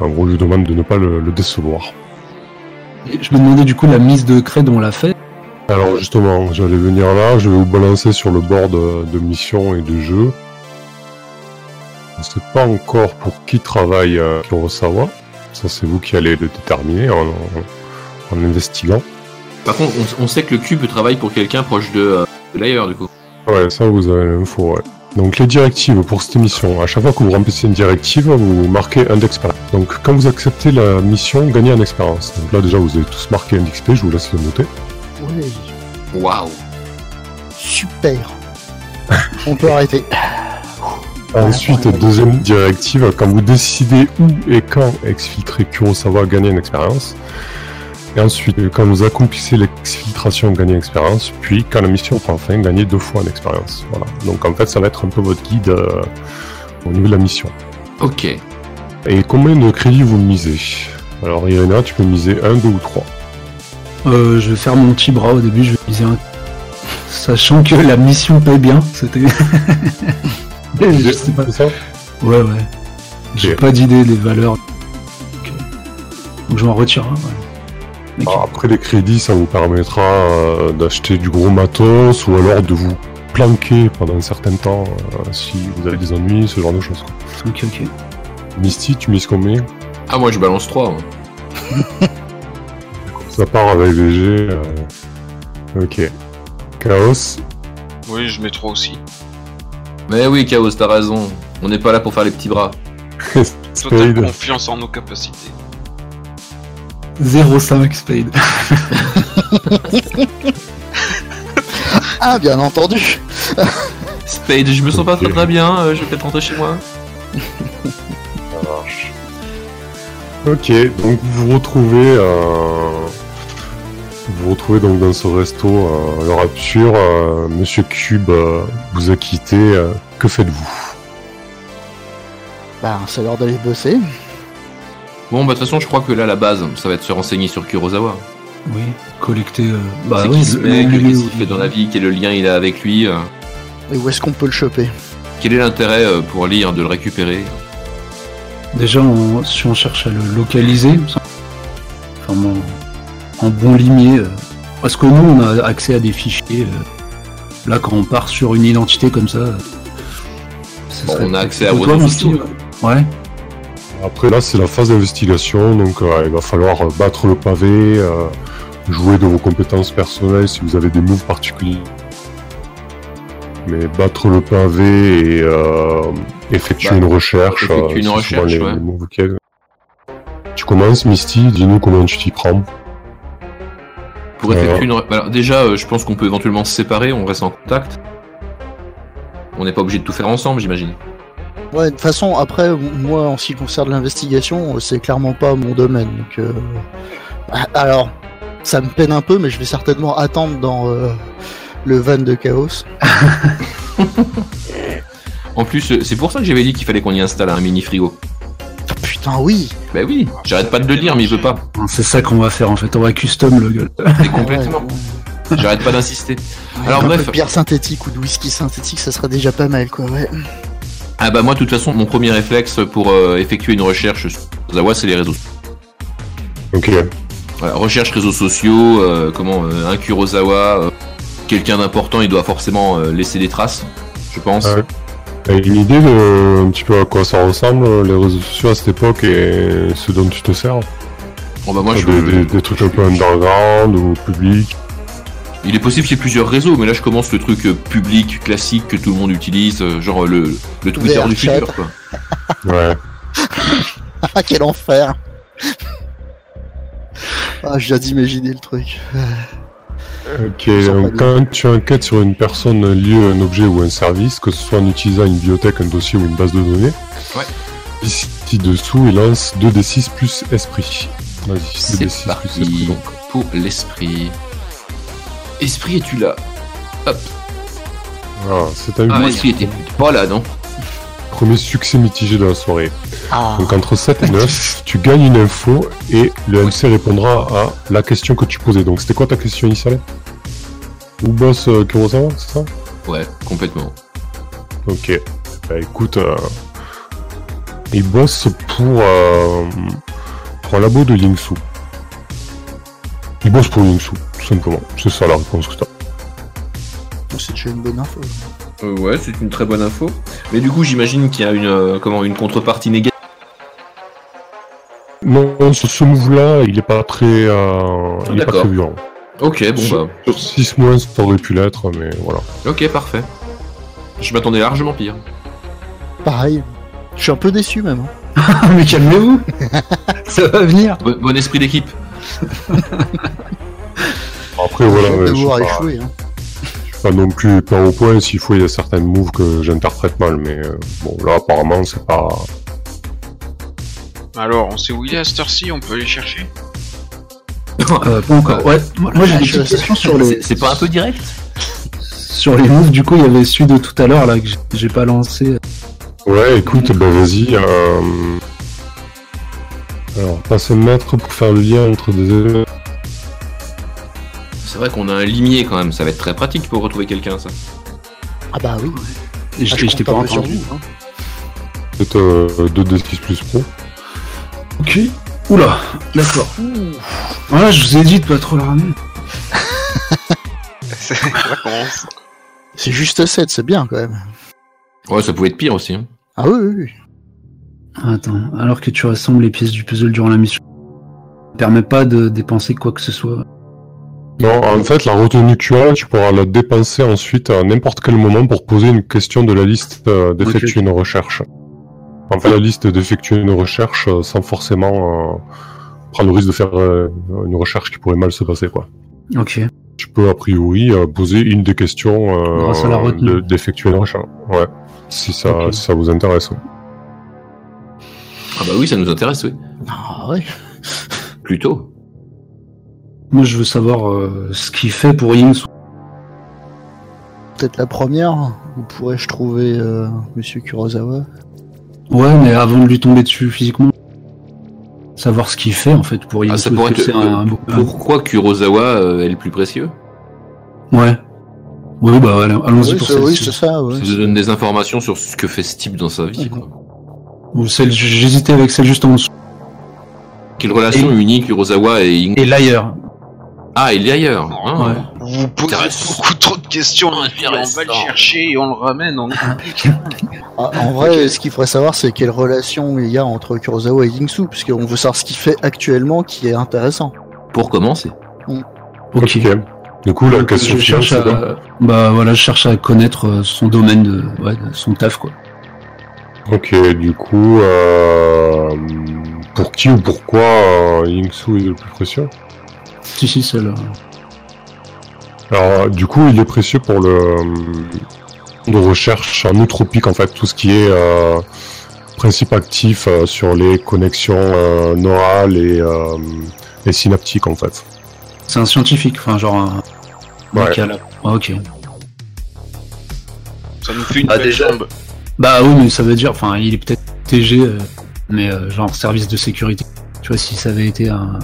Speaker 3: en gros, je vous demande de ne pas le, le décevoir.
Speaker 5: Et Je me demandais du coup la mise de cred, on l'a fait.
Speaker 3: Alors, justement, j'allais venir là, je vais vous balancer sur le board de, de mission et de jeu. Je ne sais pas encore pour qui travaille euh, Kurosawa. Ça, c'est vous qui allez le déterminer en, en- en investiguant.
Speaker 2: Par contre on, on sait que le cube travaille pour quelqu'un proche de, euh, de l'ailleurs du coup.
Speaker 3: Ouais, ça vous avez l'info, ouais. Donc les directives pour cette émission, à chaque fois que vous remplissez une directive, vous marquez un d'expérience. Donc quand vous acceptez la mission, gagnez un expérience. Donc là déjà vous avez tous marqué un d'XP, je vous laisse le noter.
Speaker 4: Ouais,
Speaker 2: Waouh
Speaker 4: super. On peut arrêter.
Speaker 3: Ensuite, deuxième directive, quand vous décidez où et quand exfiltrer Kurosawa, gagnez une expérience. Et ensuite, quand vous accomplissez l'exfiltration, gagnez une expérience. Puis, quand la mission prend fin, gagnez deux fois une expérience. Voilà. Donc en fait, ça va être un peu votre guide euh, au niveau de la mission.
Speaker 2: Ok.
Speaker 3: Et combien de crédits vous misez? Alors Irina, tu peux miser 1, 2 ou 3.
Speaker 5: Euh, je vais faire mon petit bras au début, je vais viser un. Sachant que la mission paye bien, c'était. je sais pas.
Speaker 3: Ça?
Speaker 5: Ouais, ouais. J'ai pas d'idée des valeurs. Donc, euh, Donc je m'en retire un, ouais.
Speaker 3: Alors, Après les crédits, ça vous permettra euh, d'acheter du gros matos ou alors de vous planquer pendant un certain temps euh, si vous avez des ennuis, ce genre de choses. quoi.
Speaker 5: Ok, ok.
Speaker 3: Misty, tu mises combien?
Speaker 2: Ah moi je balance 3.
Speaker 3: Ça part avec VG. euh, Ok. Chaos?
Speaker 6: Oui, je mets 3 aussi.
Speaker 2: Mais oui Chaos, t'as raison. On n'est pas là pour faire les petits bras.
Speaker 6: Totale confiance en nos capacités.
Speaker 5: 0,5 Spade.
Speaker 4: Ah, bien entendu.
Speaker 2: Spade, je me sens pas très très bien, euh, je vais peut-être rentrer chez moi.
Speaker 3: Ça marche. Ok, donc vous vous retrouvez, euh, vous vous retrouvez donc dans ce resto euh, à l'heure absurde. euh, Monsieur Cube euh, vous a quitté. euh, que faites-vous?
Speaker 4: Bah, c'est l'heure d'aller bosser.
Speaker 2: Bon bah de toute façon je crois que là la base, ça va être se renseigner sur Kurosawa.
Speaker 5: Oui, collecter. euh, Bah
Speaker 2: c'est
Speaker 5: oui,
Speaker 2: qui ce
Speaker 5: le-
Speaker 2: mec,
Speaker 5: le-
Speaker 2: qu'est-ce qu'il fait dans la vie, quel est le lien il a avec lui, euh,
Speaker 4: Et où est-ce qu'on peut le choper?
Speaker 2: Quel est l'intérêt euh, pour lire de le récupérer?
Speaker 5: Déjà, on- si on cherche à le localiser, enfin, en, en bon limier, euh, parce que nous, on a accès à des fichiers. euh, là, quand on part sur une identité comme ça, ça
Speaker 2: Bon,
Speaker 5: serait
Speaker 2: on a accès à.
Speaker 5: Monty, ouais.
Speaker 3: Après là, c'est la phase d'investigation, donc euh, il va falloir euh, battre le pavé, euh, jouer de vos compétences personnelles si vous avez des moves particuliers. Mais battre le pavé et effectuer
Speaker 2: Bah,
Speaker 3: une recherche.
Speaker 2: effectuer une recherche,
Speaker 3: les-
Speaker 2: ouais.
Speaker 3: les moves. Tu commences, Misty, dis-nous comment tu t'y prends.
Speaker 2: Pour effectuer une. Alors, déjà, euh, je pense qu'on peut éventuellement se séparer, on reste en contact. On n'est pas obligé de tout faire ensemble, j'imagine.
Speaker 4: Ouais, de toute façon, après, moi, en ce qui concerne l'investigation, euh, c'est clairement pas mon domaine. Donc, euh, ah, alors, ça me peine un peu, mais je vais certainement attendre dans euh, le van de chaos.
Speaker 2: En plus, c'est pour ça que j'avais dit qu'il fallait qu'on y installe un mini frigo.
Speaker 4: Putain, oui.
Speaker 2: Bah oui, j'arrête pas de le dire, mais il veut pas.
Speaker 5: C'est ça qu'on va faire en fait, on va custom le gueule.
Speaker 2: Et complètement.
Speaker 4: Ouais,
Speaker 2: J'arrête pas d'insister.
Speaker 4: ouais.
Speaker 2: Alors
Speaker 4: un
Speaker 2: bref.
Speaker 4: peu de bière synthétique ou de whisky synthétique, ça serait déjà pas mal, quoi. Ouais.
Speaker 2: Ah bah moi, de toute façon, mon premier réflexe pour euh, effectuer une recherche sur Zawa, c'est les réseaux.
Speaker 3: Ok.
Speaker 2: Voilà, recherche réseaux sociaux, euh, comment euh, un Kurosawa, euh, quelqu'un d'important, il doit forcément laisser des traces, je pense.
Speaker 3: Ouais. T'as une idée de un petit peu à quoi ça ressemble, les réseaux sociaux à cette époque et ce dont tu te sers?
Speaker 2: Bon bah moi,
Speaker 3: des,
Speaker 2: je,
Speaker 3: des- des trucs un peu underground ou public?
Speaker 2: Il est possible qu'il y ait plusieurs réseaux, mais là je commence le truc euh, public, classique que tout le monde utilise, euh, genre le, le Twitter
Speaker 4: VR
Speaker 2: du
Speaker 4: chat.
Speaker 2: futur. Quoi.
Speaker 3: Ouais.
Speaker 4: Ah, quel enfer Ah, viens d'imaginer le truc.
Speaker 3: Ok, quand tu enquêtes sur une personne liée à un objet ou un service, que ce soit en utilisant une bibliothèque, un dossier ou une base de données,
Speaker 2: Ouais.
Speaker 3: ici dessous, il lance 2d6 plus esprit. Vas-y,
Speaker 2: C'est
Speaker 3: 2d6 plus esprit
Speaker 2: parti
Speaker 3: donc.
Speaker 2: pour l'esprit. Esprit, es-tu là? Hop.
Speaker 3: Voilà, c'est un
Speaker 2: Ah,
Speaker 3: huit.
Speaker 2: l'esprit était pas là, non?
Speaker 3: Premier succès mitigé de la soirée.
Speaker 4: Ah,
Speaker 3: Donc entre 7 et 9, tu gagnes une info et le MC répondra à la question que tu posais. Donc c'était quoi ta question initiale? Où bosse euh, Kurosawa, c'est ça?
Speaker 2: Ouais, complètement.
Speaker 3: Ok. Bah écoute, euh, il bosse pour, euh, pour un labo de Yingsu. Il bosse pour Yingsu, tout simplement. C'est ça la réponse que t'as.
Speaker 4: c'est déjà une bonne info.
Speaker 2: Euh, ouais, c'est une très bonne info. Mais du coup, j'imagine qu'il y a une, euh, comment, une contrepartie négative.
Speaker 3: Non, ce, ce move-là, il est pas très, euh, il est pas très violent.
Speaker 2: Ok, bon
Speaker 3: Sur-
Speaker 2: bah.
Speaker 3: Sur 6 mois, ça aurait pu l'être, mais voilà.
Speaker 2: Ok, parfait. Je m'attendais largement pire.
Speaker 4: Pareil. Je suis un peu déçu même. hein.
Speaker 5: Ah, mais calmez-vous Ça va venir
Speaker 2: Bon, bon esprit d'équipe.
Speaker 3: Après, voilà, ouais, je suis pas,
Speaker 4: échouer. Hein.
Speaker 3: je suis pas non plus pas au point. S'il faut, il y a certains moves que j'interprète mal, mais euh, bon, là, apparemment, c'est pas.
Speaker 6: Alors, on sait où il est à cette heure-ci, on peut aller chercher?
Speaker 5: Euh, Pas encore. Ouais, moi, moi, j'ai
Speaker 4: Ah,
Speaker 5: des petites questions sur les,
Speaker 2: C'est c'est pas un peu direct?
Speaker 5: sur les moves. Du coup, il y avait celui de tout à l'heure là que j'ai- pas lancé.
Speaker 3: Ouais, écoute, bah vas-y. Euh... Alors, passe un mètre pour faire le lien entre des éléments.
Speaker 2: C'est vrai qu'on a un limier quand même, ça va être très pratique pour retrouver quelqu'un, ça.
Speaker 4: Ah bah oui.
Speaker 5: Et je
Speaker 4: Ah,
Speaker 5: je t'ai pas entendu.
Speaker 4: vous, hein.
Speaker 3: Euh, 2d6 plus pro.
Speaker 5: Ok. Oula, d'accord. Voilà, je vous ai dit de pas trop la ramener.
Speaker 4: C'est juste 7, c'est bien quand même.
Speaker 2: Ouais, ça pouvait être pire aussi. hein.
Speaker 4: Ah oui, oui, oui.
Speaker 5: Attends, alors que tu rassembles les pièces du puzzle durant la mission, ça permet pas de dépenser quoi que ce soit.
Speaker 3: Non, en fait, la retenue que tu as, tu pourras la dépenser ensuite à n'importe quel moment pour poser une question de la liste euh, d'effectuer une recherche. En fait, la liste d'effectuer une recherche euh, sans forcément euh, prendre le risque de faire euh, une recherche qui pourrait mal se passer, quoi.
Speaker 5: Ok.
Speaker 3: Tu peux, a priori, poser une des questions euh,
Speaker 5: Grâce à la retenue.
Speaker 3: de- d'effectuer une recherche. Ouais. Si ça, si ça vous intéresse.
Speaker 2: Ah bah oui, ça nous intéresse, oui.
Speaker 4: Ah ouais.
Speaker 2: Plutôt.
Speaker 5: Moi, je veux savoir euh, ce qu'il fait pour Yings.
Speaker 4: Peut-être la première. Où pourrais-je trouver euh, Monsieur Kurosawa?
Speaker 5: Ouais, mais avant de lui tomber dessus physiquement, savoir ce qu'il fait en fait pour Yings.
Speaker 2: Ah, ça pourrait être.
Speaker 5: c'est un,
Speaker 2: Pourquoi Kurosawa euh, est le plus précieux?
Speaker 5: Ouais. Oui, bah allons-y
Speaker 4: Oui,
Speaker 5: pour
Speaker 4: c'est- oui, c'est ça. Ouais.
Speaker 2: Ça nous donne des informations sur ce que fait ce type dans sa vie. Quoi.
Speaker 5: Ou celle, j'hésitais avec celle juste en dessous.
Speaker 2: Quelle relation
Speaker 5: Et-
Speaker 2: unie Kurosawa et Ing...
Speaker 5: Et l'ailleurs.
Speaker 2: Ah, il est ailleurs. Ah,
Speaker 5: Ouais.
Speaker 6: Vous posez beaucoup trop de questions, filles, on va le chercher et on le ramène, on est
Speaker 4: Ah, en vrai, ce qu'il faudrait savoir, c'est quelle relation il y a entre Kurosawa et Yingsu, puisqu'on veut savoir ce qu'il fait actuellement qui est intéressant.
Speaker 2: Pour commencer.
Speaker 5: Ok.
Speaker 3: Du coup, la question
Speaker 5: je cherche
Speaker 3: quoi
Speaker 5: à, bah voilà, je cherche à connaître euh, son domaine de, ouais, de son taf quoi.
Speaker 3: Ok, du coup, euh, pour qui ou pourquoi euh, Yingsu est le plus précieux?
Speaker 5: Si si, c'est là.
Speaker 3: Alors, du coup, il est précieux pour le de recherche en nootropique, en fait, tout ce qui est euh, principe actif euh, sur les connexions euh, neurales et, euh, et synaptiques, en fait.
Speaker 5: C'est un scientifique, enfin genre un.
Speaker 3: Ouais.
Speaker 5: mec à la- Ah, ok.
Speaker 6: Ça nous fait une
Speaker 5: Ah, déjà.
Speaker 6: jambe.
Speaker 5: Bah oui, mais ça veut dire, enfin, il est peut-être TG, euh, mais euh, genre service de sécurité. Tu vois, si ça avait été un,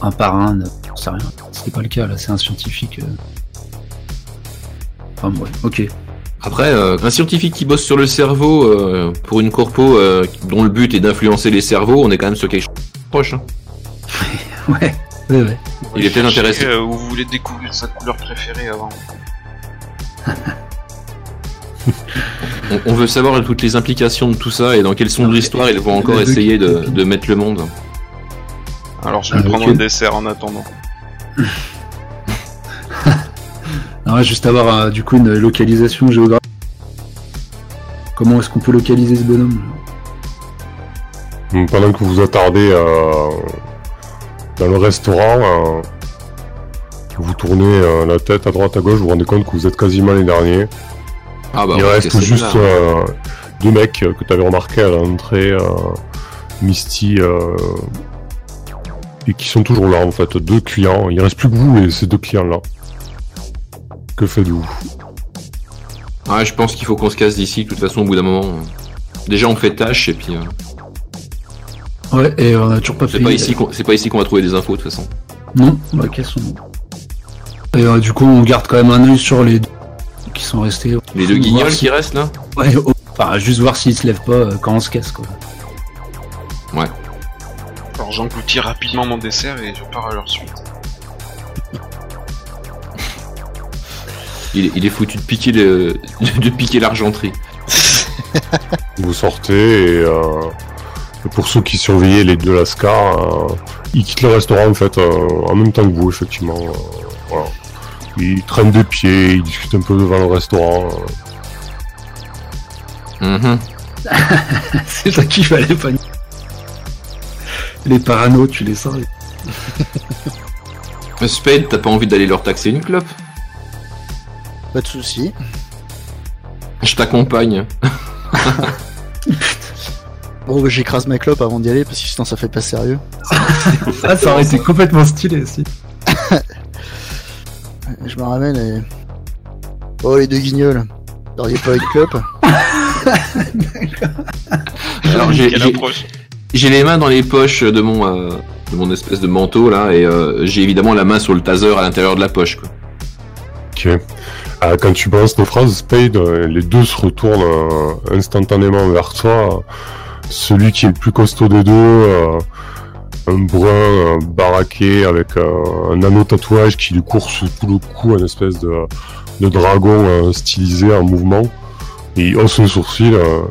Speaker 5: un parrain, euh, j'en sais rien. C'est pas le cas là, c'est un scientifique. euh. Enfin ouais, ok.
Speaker 2: Après, euh, un scientifique qui bosse sur le cerveau euh, pour une corpo euh, dont le but est d'influencer les cerveaux, on est quand même sur quelque chose de proche. hein.
Speaker 5: Ouais, ouais, ouais.
Speaker 2: Il est peut-être intéressé.
Speaker 6: euh, vous voulez découvrir sa couleur préférée avant.
Speaker 2: On, on veut savoir toutes les implications de tout ça et dans quelle sombre histoire ils vont encore essayer de, de mettre le monde.
Speaker 6: Alors je vais
Speaker 5: Ah,
Speaker 6: prendre un dessert en attendant.
Speaker 5: Alors ouais, juste avoir euh, du coup une localisation géographique. Comment est-ce qu'on peut localiser ce bonhomme?
Speaker 3: Donc, pendant que vous vous attardez euh, dans le restaurant, euh, vous tournez euh, la tête à droite à gauche, vous vous rendez compte que vous êtes quasiment les derniers.
Speaker 2: Ah bah
Speaker 3: Il
Speaker 2: ouais,
Speaker 3: reste juste euh, deux mecs que tu avais remarqué à l'entrée, euh, Misty, euh, et qui sont toujours là en fait, deux clients. Il reste plus que vous et ces deux clients là. Que faites-vous?
Speaker 2: Ah, je pense qu'il faut qu'on se casse d'ici, de toute façon, au bout d'un moment. Déjà, on fait tâche et puis. euh,
Speaker 5: Ouais, et on a toujours pas
Speaker 2: c'est
Speaker 5: fait.
Speaker 2: pas ici qu'on c'est pas ici qu'on va trouver des infos, de toute façon.
Speaker 5: Non, bah quels sont Et euh, du coup, on garde quand même un œil sur les deux qui sont restés.
Speaker 2: Les deux guignols
Speaker 5: si-
Speaker 2: qui restent là?
Speaker 5: Ouais, oh, enfin, juste voir s'ils se lèvent pas euh, quand on se casse quoi.
Speaker 6: Alors j'engloutis rapidement mon dessert et je pars à leur suite.
Speaker 2: il, est- il est foutu de piquer le, de piquer l'argenterie.
Speaker 3: Vous sortez et, euh, et pour ceux qui surveillaient les deux Lascar, euh, ils quittent le restaurant en fait euh, en même temps que vous effectivement. euh, voilà. Ils traînent des pieds, ils discutent un peu devant le restaurant. euh.
Speaker 2: Mhm.
Speaker 5: C'est ça qu'il fallait pas. Les parano, tu les sens.
Speaker 2: Mais Spade, t'as pas envie d'aller leur taxer une clope?
Speaker 4: Pas de souci.
Speaker 2: Je t'accompagne.
Speaker 4: Bon, bah, j'écrase ma clope avant d'y aller parce que sinon ça fait pas sérieux.
Speaker 5: Ah, ça aurait été complètement stylé aussi.
Speaker 4: Je me ramène et. Oh, les deux guignols. Vous auriez pas une clope
Speaker 2: Alors, j'ai-
Speaker 6: Quelle
Speaker 2: j'ai- les mains dans les poches de mon, euh, de mon espèce de manteau là, et euh, j'ai évidemment la main sur le taser à l'intérieur de la poche. Quoi.
Speaker 3: Ok. Euh, quand tu balances tes phrases, Spade, euh, les deux se retournent euh, instantanément vers toi. Celui qui est le plus costaud des deux, un brun euh, baraqué avec euh, un anneau tatouage qui lui court sous tout le cou, une espèce de, de dragon euh, stylisé en mouvement. Et il hausse le sourcil. euh,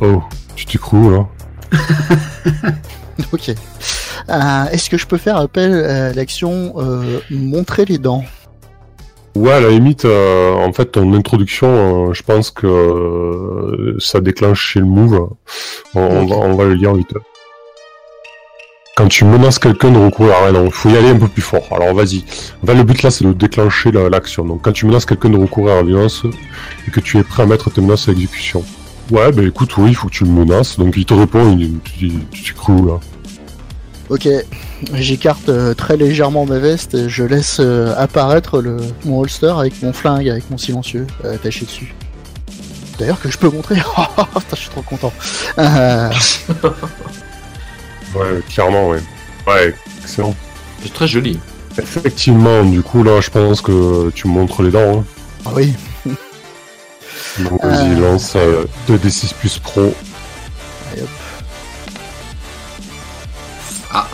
Speaker 3: Oh, tu t'es cru là?
Speaker 4: Ok. Euh, Est-ce que je peux faire appel à l'action euh, montrer les dents?
Speaker 3: Ouais, à la limite, euh, en fait, ton introduction, je pense que ça déclenche chez le move. On, va, on va le lire vite. Quand tu menaces quelqu'un de recourir à il faut y aller un peu plus fort. Alors vas-y. En fait, le but là, c'est de déclencher la- l'action. Donc quand tu menaces quelqu'un de recourir à la violence et que tu es prêt à mettre tes menaces à exécution. Ouais, bah écoute, oui, il faut que tu le menaces. Donc il te répond, il, tu, tu, où là
Speaker 4: Ok. J'écarte euh, très légèrement ma veste et je laisse euh, apparaître le, mon holster avec mon flingue, avec mon silencieux euh, attaché dessus. D'ailleurs que je peux montrer. Oh, putain, je suis trop content. Euh,
Speaker 3: Ouais, clairement, ouais. Ouais, excellent.
Speaker 2: C'est très joli.
Speaker 3: Effectivement, du coup, là, je pense que tu montres les dents. hein.
Speaker 4: ah oui.
Speaker 3: Vas-y,
Speaker 4: Euh.
Speaker 3: lance euh, 2d6 plus pro.
Speaker 2: Ah,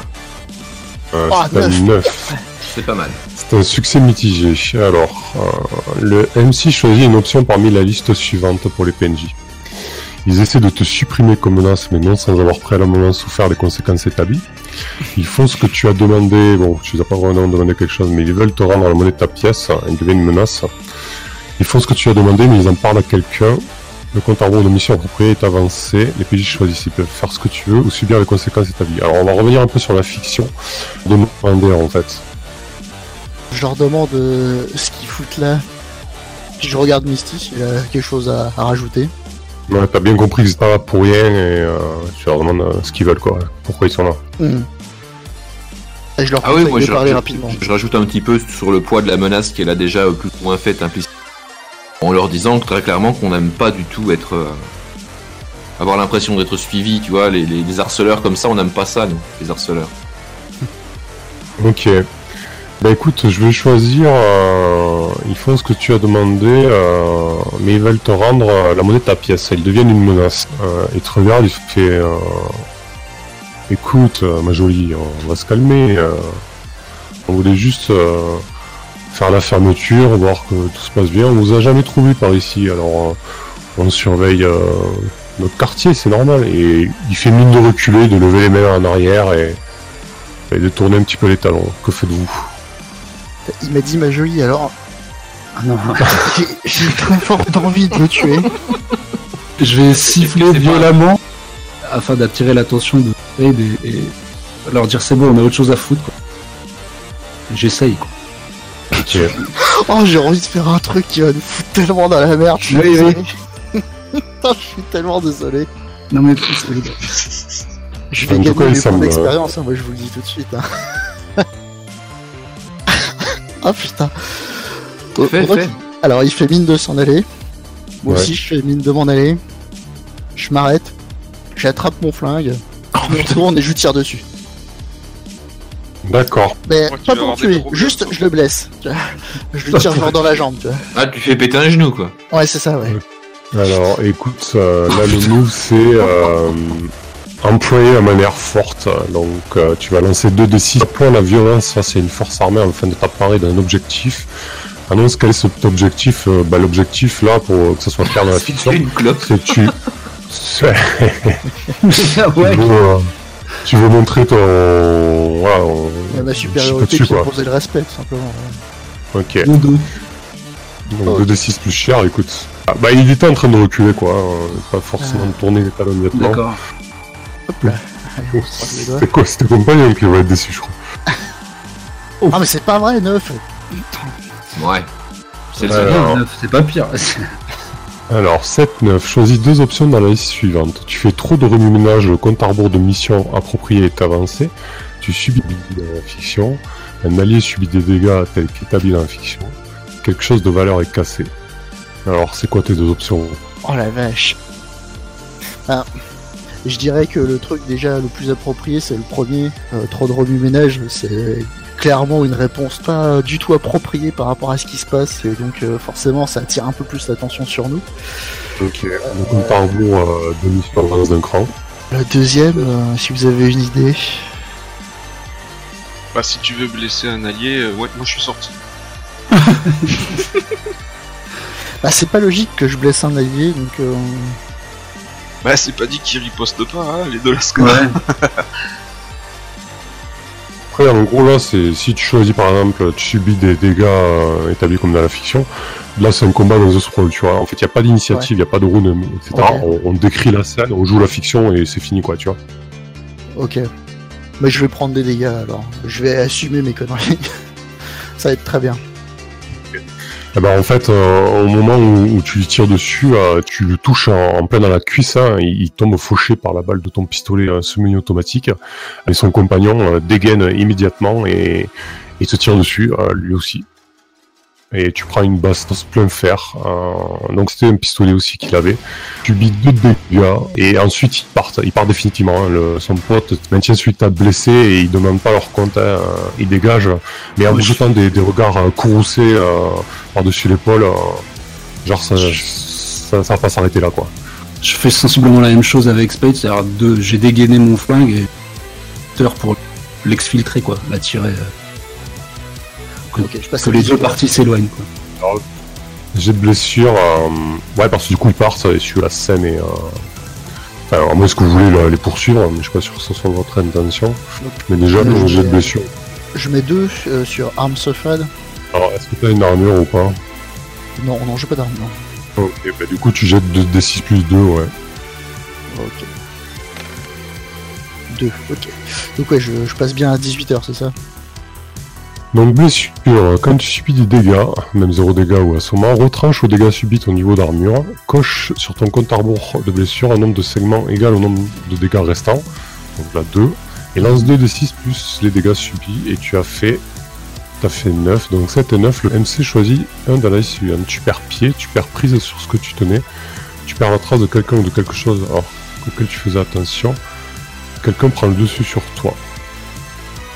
Speaker 3: Euh,
Speaker 4: Ah,
Speaker 3: c'est un
Speaker 4: neuf.
Speaker 3: 9.
Speaker 2: c'est pas mal.
Speaker 3: C'est un succès mitigé. Alors, euh, le MC choisit une option parmi la liste suivante pour les PNJ. Ils essaient de te supprimer comme menace, mais non sans avoir préalablement souffert les conséquences établies. Ils font ce que tu as demandé, bon, tu les as pas vraiment demandé quelque chose, mais ils veulent te rendre la monnaie de ta pièce, ils deviennent une menace. Ils font ce que tu as demandé, mais ils en parlent à quelqu'un. Le compte à rebours de mission appropriée est avancé. Les PJ choisissent, ils peuvent faire ce que tu veux ou subir les conséquences établies. Alors on va revenir un peu sur la fiction de demander en fait.
Speaker 4: Je leur demande euh, ce qu'ils foutent là. Puis je regarde Misty s'il a quelque chose à, à rajouter.
Speaker 3: Ouais, t'as bien compris qu'ils sont pas là pour rien et euh, tu leur demandes euh, ce qu'ils veulent quoi, pourquoi ils sont là.
Speaker 4: Hmm. Et je leur
Speaker 2: Ah oui, moi
Speaker 4: de
Speaker 2: je,
Speaker 4: parler
Speaker 2: je-
Speaker 4: rapidement.
Speaker 2: je rajoute un petit peu sur le poids de la menace qu'elle a déjà euh, plus ou moins faite implicitement. En leur disant très clairement qu'on n'aime pas du tout être. euh, avoir l'impression d'être suivi, tu vois, les, harceleurs comme ça, on n'aime pas ça, nous, les harceleurs.
Speaker 3: Ok. Bah écoute, je vais choisir. euh, ils font ce que tu as demandé, euh, mais ils veulent te rendre la monnaie de ta pièce. Ils deviennent une menace. Ils te regardent, ils font Écoute, ma jolie, on va se calmer. on voulait juste faire la fermeture, voir que tout se passe bien. On vous a jamais trouvé par ici, alors euh, on surveille euh, notre quartier, c'est normal. Et il fait mine de reculer, de lever les mains en arrière et et de tourner un petit peu les talons. Que faites-vous?
Speaker 4: Il m'a dit ma jolie alors.
Speaker 5: Ah non.
Speaker 4: J'ai très forte envie de le tuer.
Speaker 5: Je vais siffler
Speaker 2: pas-
Speaker 5: violemment afin d'attirer l'attention de Spade et, et leur dire c'est bon, on a autre chose à foutre. quoi. J'essaye. quoi.
Speaker 4: Oh, j'ai envie de faire un truc qui va nous foutre tellement dans la merde. Je suis
Speaker 5: Oui,
Speaker 4: désolé. Je suis tellement désolé.
Speaker 5: Non mais
Speaker 4: Je vais
Speaker 3: En
Speaker 4: gagner mes
Speaker 3: ça
Speaker 4: points d'expérience, hein, moi je vous le dis tout de suite. Hein. ah putain. Alors il fait mine de s'en aller. Moi
Speaker 3: Ouais.
Speaker 4: aussi je fais mine de m'en aller. Je m'arrête. J'attrape mon flingue. Je me retourne et je lui tire dessus.
Speaker 3: D'accord.
Speaker 4: Mais
Speaker 6: tu
Speaker 4: pas
Speaker 6: vas
Speaker 4: pour le
Speaker 6: avoir des
Speaker 4: tuer, juste je le blesse. tu vois. Je lui tire genre dans la jambe, tu vois.
Speaker 2: Ah, tu fais péter un genou, quoi.
Speaker 4: Ouais, c'est ça, ouais.
Speaker 3: Alors, écoute, euh, là le move c'est euh, employer à manière forte. Donc, euh, tu vas lancer 2 de 6 points la violence face à une force armée afin de t'apparer d'un objectif. Annonce quel est cet objectif. euh, bah, L'objectif là, pour que ça soit clair dans la fiction,
Speaker 2: Fais une clope.
Speaker 3: c'est tu. c'est-
Speaker 5: Ah ouais.
Speaker 3: euh, tu veux montrer ton. Voilà, on- je
Speaker 4: supériorité qui
Speaker 3: dessus,
Speaker 4: posé le respect, tout simplement.
Speaker 3: Ok. Donc 2 d 6 plus cher, écoute. Ah, bah il était en train de reculer quoi, hein, pas forcément de tourner les talons.
Speaker 5: D'accord.
Speaker 4: Hop là. Doigts.
Speaker 3: C'est quoi C'était compagnon qui va être déçu, je crois.
Speaker 4: Ah, mais c'est pas vrai, neuf.
Speaker 2: Ouais. C'est le
Speaker 3: Ouais.
Speaker 2: seul.
Speaker 3: Alors-
Speaker 5: Neuf, C'est pas pire.
Speaker 3: Alors 7-9, choisis deux options dans la liste suivante. Tu fais trop de remue-ménage, le compte à rebours de mission approprié est avancé. Tu subis des dans la fiction. Un allié subit des dégâts tels qu'établis dans la fiction. Quelque chose de valeur est cassé. Alors c'est quoi tes deux options?
Speaker 4: Oh la vache. Ah, je dirais que le truc déjà le plus approprié, c'est le premier. Euh, trop de remue-ménage, c'est clairement une réponse pas du tout appropriée par rapport à ce qui se passe. Et donc euh, forcément, ça attire un peu plus l'attention sur nous.
Speaker 3: Ok. Rebours euh, de mission avance d'un cran.
Speaker 4: La deuxième, euh, si vous avez une idée.
Speaker 6: Bah, si tu veux blesser un allié, euh, ouais, moi je suis sorti.
Speaker 4: Bah, c'est pas logique que je blesse un allié, donc euh,
Speaker 6: Bah, c'est pas dit qu'il riposte pas, hein, les deux Lascar.
Speaker 5: Ouais.
Speaker 3: Après, en gros, là, c'est si tu choisis par exemple, tu subis des dégâts euh, établis comme dans la fiction. Là, c'est un combat dans The Scroll, tu vois. En fait, il n'y a pas d'initiative, il n'y a pas de rune, etc. On, on décrit la scène, on joue la fiction et c'est fini, quoi, tu vois.
Speaker 4: ok. Mais je vais prendre des dégâts alors. Je vais assumer mes conneries. ça va être très bien.
Speaker 3: Eh ben, en fait, euh, au moment où, tu lui tires dessus, euh, tu le touches en, plein dans la cuisse, hein, il, tombe fauché par la balle de ton pistolet euh, semi-automatique, et son compagnon dégaine immédiatement et, et te tire dessus, lui aussi. Et tu prends une bastos plein fer, euh, donc c'était un pistolet aussi qu'il avait. Tu vis deux dégâts, et ensuite il part, il part définitivement. hein, le, son pote maintient celui que blessé, et il demande pas leur compte, hein, il dégage, mais en vous jetant des, des regards euh, courroucés euh, par-dessus l'épaule, euh, genre ça, ça, ça va pas s'arrêter là quoi.
Speaker 5: Je fais sensiblement la même chose avec Spade, c'est-à-dire j'ai dégainé mon flingue et pour l'exfiltrer quoi, l'attirer. euh, que,
Speaker 4: Ok, je passe
Speaker 5: que les deux parties s'éloignent quoi.
Speaker 3: J'ai de blessure, euh, ouais parce que du coup ils partent et sur la scène est, euh, Alors, moi, est-ce que vous voulez là, les poursuivre Mais je suis pas sûr que ce soit votre intention. Mais déjà, le
Speaker 4: je
Speaker 3: jet de blessure.
Speaker 4: Je mets deux euh, sur Arms Suffered.
Speaker 3: Alors, est-ce que t'as une armure ou pas?
Speaker 4: Non, non, j'ai pas d'arme, non.
Speaker 3: Ok, bah du coup, tu jettes 2 D6 plus 2, ouais.
Speaker 4: Ok. Deux, ok. Donc ouais, je, je passe bien à 18h, c'est ça?
Speaker 3: Donc, blessure, quand tu subis des dégâts, même 0 dégâts ou assommant, retranche aux dégâts subis ton niveau d'armure, coche sur ton compte à rebours de blessure un nombre de segments égal au nombre de dégâts restants, donc là 2, et lance 2 D6 plus les dégâts subis, et tu as fait. T'as fait 9, donc 7 et 9, le MC choisit un dans la. Tu perds pied, tu perds prise sur ce que tu tenais, tu perds la trace de quelqu'un ou de quelque chose auquel tu faisais attention, quelqu'un prend le dessus sur toi.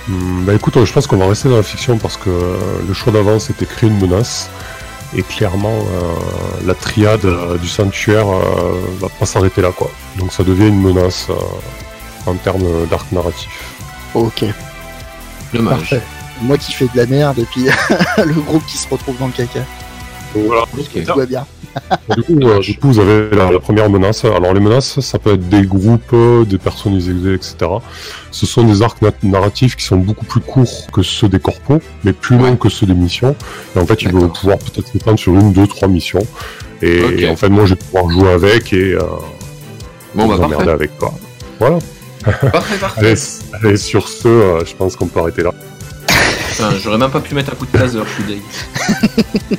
Speaker 3: Hmm, bah écoute, je pense qu'on va rester dans la fiction parce que euh, le choix d'avant c'était créer une menace. Et clairement, euh, la triade euh, du sanctuaire euh, va pas s'arrêter là quoi. Donc ça devient une menace euh, en termes d'arc narratif.
Speaker 4: Ok,
Speaker 2: Dommage.
Speaker 4: parfait. Moi qui fais de la merde et puis le groupe qui se retrouve dans le caca.
Speaker 3: Voilà.
Speaker 4: Tout va bien.
Speaker 3: Du coup, euh, du coup, vous avez la, la première menace. Alors les menaces, ça peut être des groupes, euh, des personnes exilées, etc. Ce sont des arcs na- narratifs qui sont beaucoup plus courts que ceux des corpos, mais plus longs que ceux des missions. Et en fait, ils vont pouvoir peut-être s'étendre sur une, deux, trois missions. Et, en fait, moi, je vais pouvoir jouer avec et euh,
Speaker 2: Bon bah
Speaker 3: vous emmerder
Speaker 2: parfait.
Speaker 3: avec quoi. Voilà.
Speaker 2: Parfait, parfait.
Speaker 3: Allez, sur ce, euh, je pense qu'on peut arrêter là.
Speaker 2: Putain, J'aurais même pas pu mettre un coup de taser, je suis deg.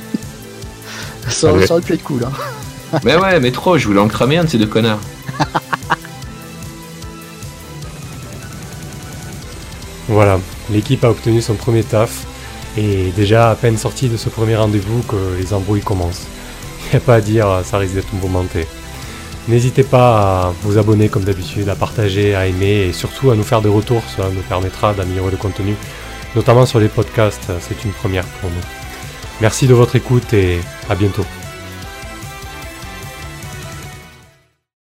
Speaker 4: Ça,
Speaker 3: Allez.
Speaker 4: ça aurait pu être cool. Hein.
Speaker 2: Mais ouais, mais trop, je voulais en cramer un de ces deux connards.
Speaker 1: Voilà, l'équipe a obtenu son premier taf, et déjà à peine sorti de ce premier rendez-vous que les embrouilles commencent. Y a pas à dire, ça risque d'être mouvementé. N'hésitez pas à vous abonner comme d'habitude, à partager, à aimer et surtout à nous faire des retours, cela nous permettra d'améliorer le contenu, notamment sur les podcasts, c'est une première pour nous. Merci de votre écoute et à bientôt.